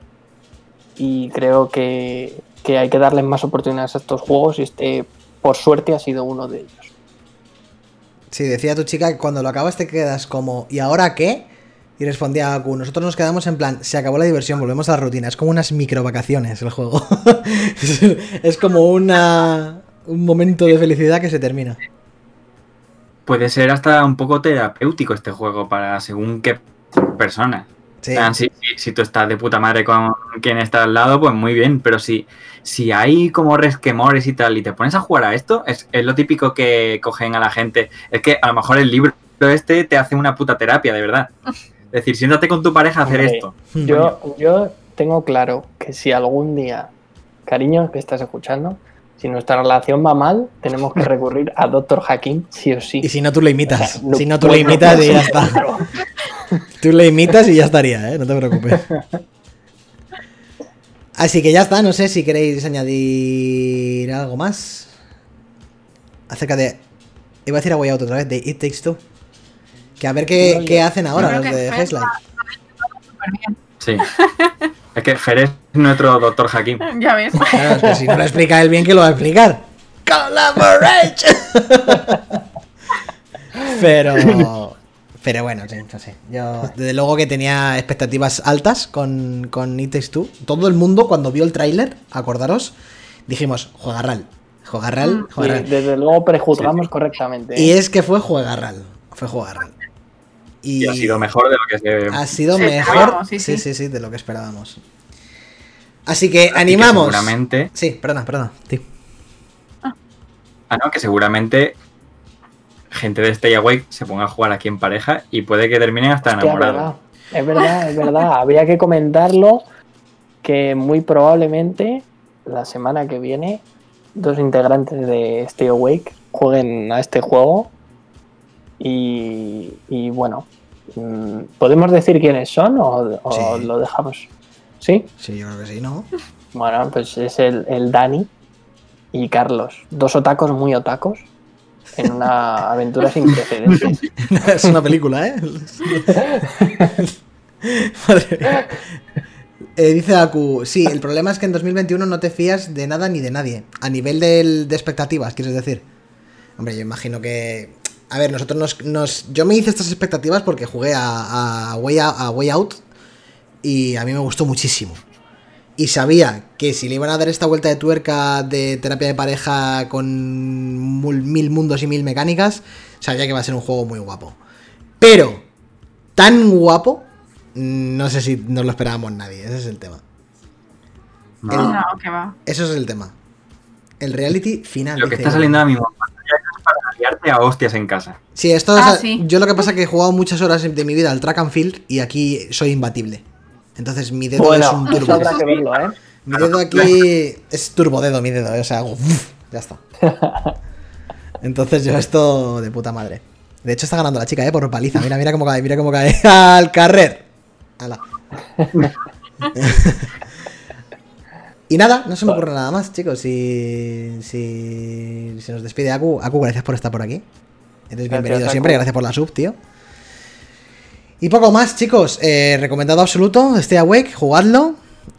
y creo que, hay que darles más oportunidades a estos juegos y este por suerte ha sido uno de ellos. Sí, decía tu chica que cuando lo acabas te quedas como, ¿y ahora qué? Y respondía Aku, nosotros nos quedamos en plan, se acabó la diversión, volvemos a la rutina. Es como unas micro vacaciones el juego. es, es como una, un momento de felicidad que se termina. Puede ser hasta un poco terapéutico este juego para según qué persona. Sí. Si, si- si tú estás de puta madre con quien está al lado, pues muy bien. Pero si, si hay como resquemores y tal, y te pones a jugar a esto, es, es lo típico que cogen a la gente. Es que a lo mejor el libro este te hace una puta terapia, de verdad. Es decir, siéntate con tu pareja a hacer esto. Yo, yo tengo claro que si algún día, cariño que estás escuchando, si nuestra relación va mal, tenemos que recurrir a Dr. Hakim sí o sí. Y si no, tú le imitas. O sea, no si no, tú le imitas y ya está. Tú le imitas y ya estaría, ¿eh? No te preocupes. Así que ya está, no sé si queréis añadir algo más. Acerca de... Iba a decir a Way Out otra vez, de It Takes Two. Que a ver qué, No, qué hacen ahora los de bien. Sí. es que Fer es nuestro doctor Hakim. Ya ves. Claro, es que si no lo explica él bien, que lo va a explicar? ¡Collaborate! Pero. Pero bueno, sí, no sé. Yo, desde luego que tenía expectativas altas con, con It Takes Two. Todo el mundo, cuando vio el tráiler, acordaros, dijimos, juegarral. Juegarral, Mm. Sí, juegarral. desde luego prejuzgamos correctamente. Y ¿eh? es que fue juegarral. Fue jugarral. Y, Y ha sido mejor de lo que se. ha sido Sí, mejor. esperábamos, Sí, sí, sí, sí. sí, de lo que esperábamos. Así que Así que animamos. seguramente. Sí, perdona, perdona. sí. Ah, no, que seguramente gente de Stay Awake se ponga a jugar aquí en pareja y puede que terminen hasta Hostia, enamorados. Es verdad, es verdad. Habría que comentarlo que muy probablemente la semana que viene dos integrantes de Stay Awake jueguen a este juego y, y bueno, mm, ¿podemos decir quiénes son o, o Sí. lo dejamos? ¿Sí? Sí, yo creo que sí, ¿no? Bueno, pues es el, el Dani y Carlos, dos otacos muy otacos en una aventura sin precedentes. es una película, ¿eh? Madre. Eh, dice Aku, sí, el problema es que en 2021 no te fías de nada ni de nadie. A nivel del- de expectativas, quieres decir. Hombre, yo imagino que... A ver, nosotros nos... nos- yo me hice estas expectativas porque jugué a, a, Way, a, a Way Out y a mí me gustó muchísimo. Y sabía que si le iban a dar esta vuelta de tuerca de terapia de pareja con mil mundos y mil mecánicas, sabía que iba a ser un juego muy guapo. Pero, tan guapo, no sé si nos lo esperábamos nadie, ese es el tema. No. El- No, que va. Eso es el tema. El reality final. Lo que dice está saliendo ahora mismo liarte a hostias en casa. Sí, esto Ah, sí. Yo lo que pasa es que he jugado muchas horas de mi vida al track and field y aquí soy imbatible. Entonces mi dedo es un turbo. habrá que verlo, ¿eh? Mi dedo aquí es turbodedo, mi dedo. O sea, hago. Ya está. Entonces yo esto de puta madre. De hecho está ganando la chica, ¿eh? Por paliza. Mira, mira cómo cae, mira cómo cae. Al carrer. Ala. Y nada, no se me ocurre nada más, chicos. Si, si se nos despide Aku, Aku, gracias por estar por aquí. Eres bienvenido Aku. siempre, gracias por la sub, tío. Y poco más, chicos. Eh, recomendado absoluto, Stay Awake, jugadlo.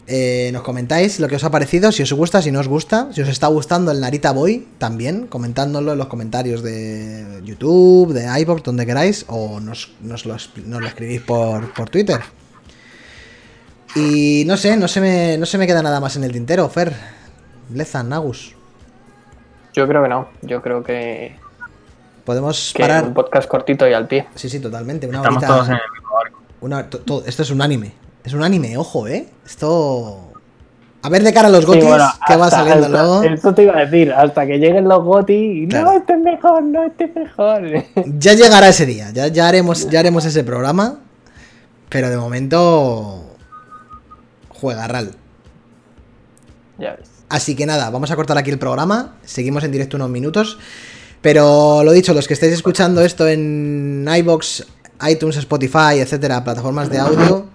Eh, nos comentáis lo que os ha parecido, si os gusta, si no os gusta. Si os está gustando el Narita Boy, también, comentándolo en los comentarios de YouTube, de iVoox, donde queráis. O nos, nos lo, nos lo escribís por, por Twitter. Y no sé, no se, me, no se me queda nada más en el tintero, Fer. Lezan, Nagus. Yo creo que no. Yo creo que, Podemos que parar. un podcast cortito y al pie. Sí, sí, totalmente. Una Estamos horita- todos en el mismo barco. una- to- to- esto es un anime. Es un anime, ojo, ¿eh? Esto. A ver de cara a los gotis, Sí, bueno, ¿qué va saliendo hasta- luego? Esto te iba a decir, hasta que lleguen los GOTI, Claro. no, este es mejor, no, este es mejor. Ya llegará ese día, ya, ya, haremos, ya haremos ese programa. Pero de momento. Juega RAL. ya ves. Así que nada, vamos a cortar aquí el programa. Seguimos en directo unos minutos. Pero lo dicho, los que estáis escuchando esto en iBox, iTunes, Spotify, etcétera, plataformas de audio,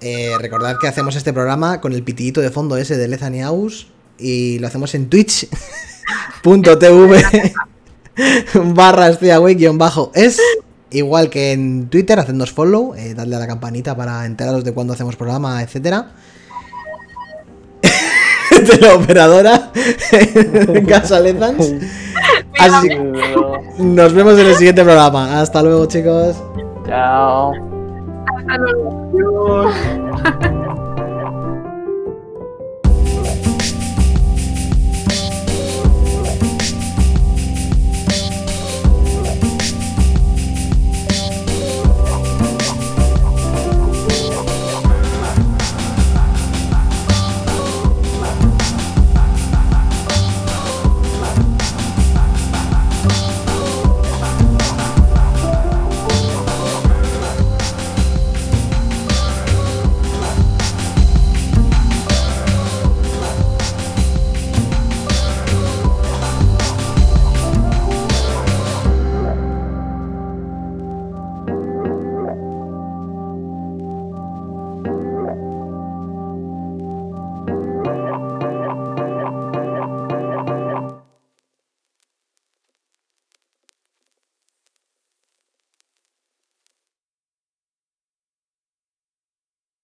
eh, recordad que hacemos este programa con el pitidito de fondo ese de Lezan y Aus. Y lo hacemos en twitch.tv barra bajo es igual que en Twitter, hacednos follow, eh, dadle a la campanita para enteraros de cuando hacemos programa, etcétera. De la operadora en casa Lezans. Así que nos vemos en el siguiente programa. Hasta luego, chicos. Chao. Hasta luego. Adiós.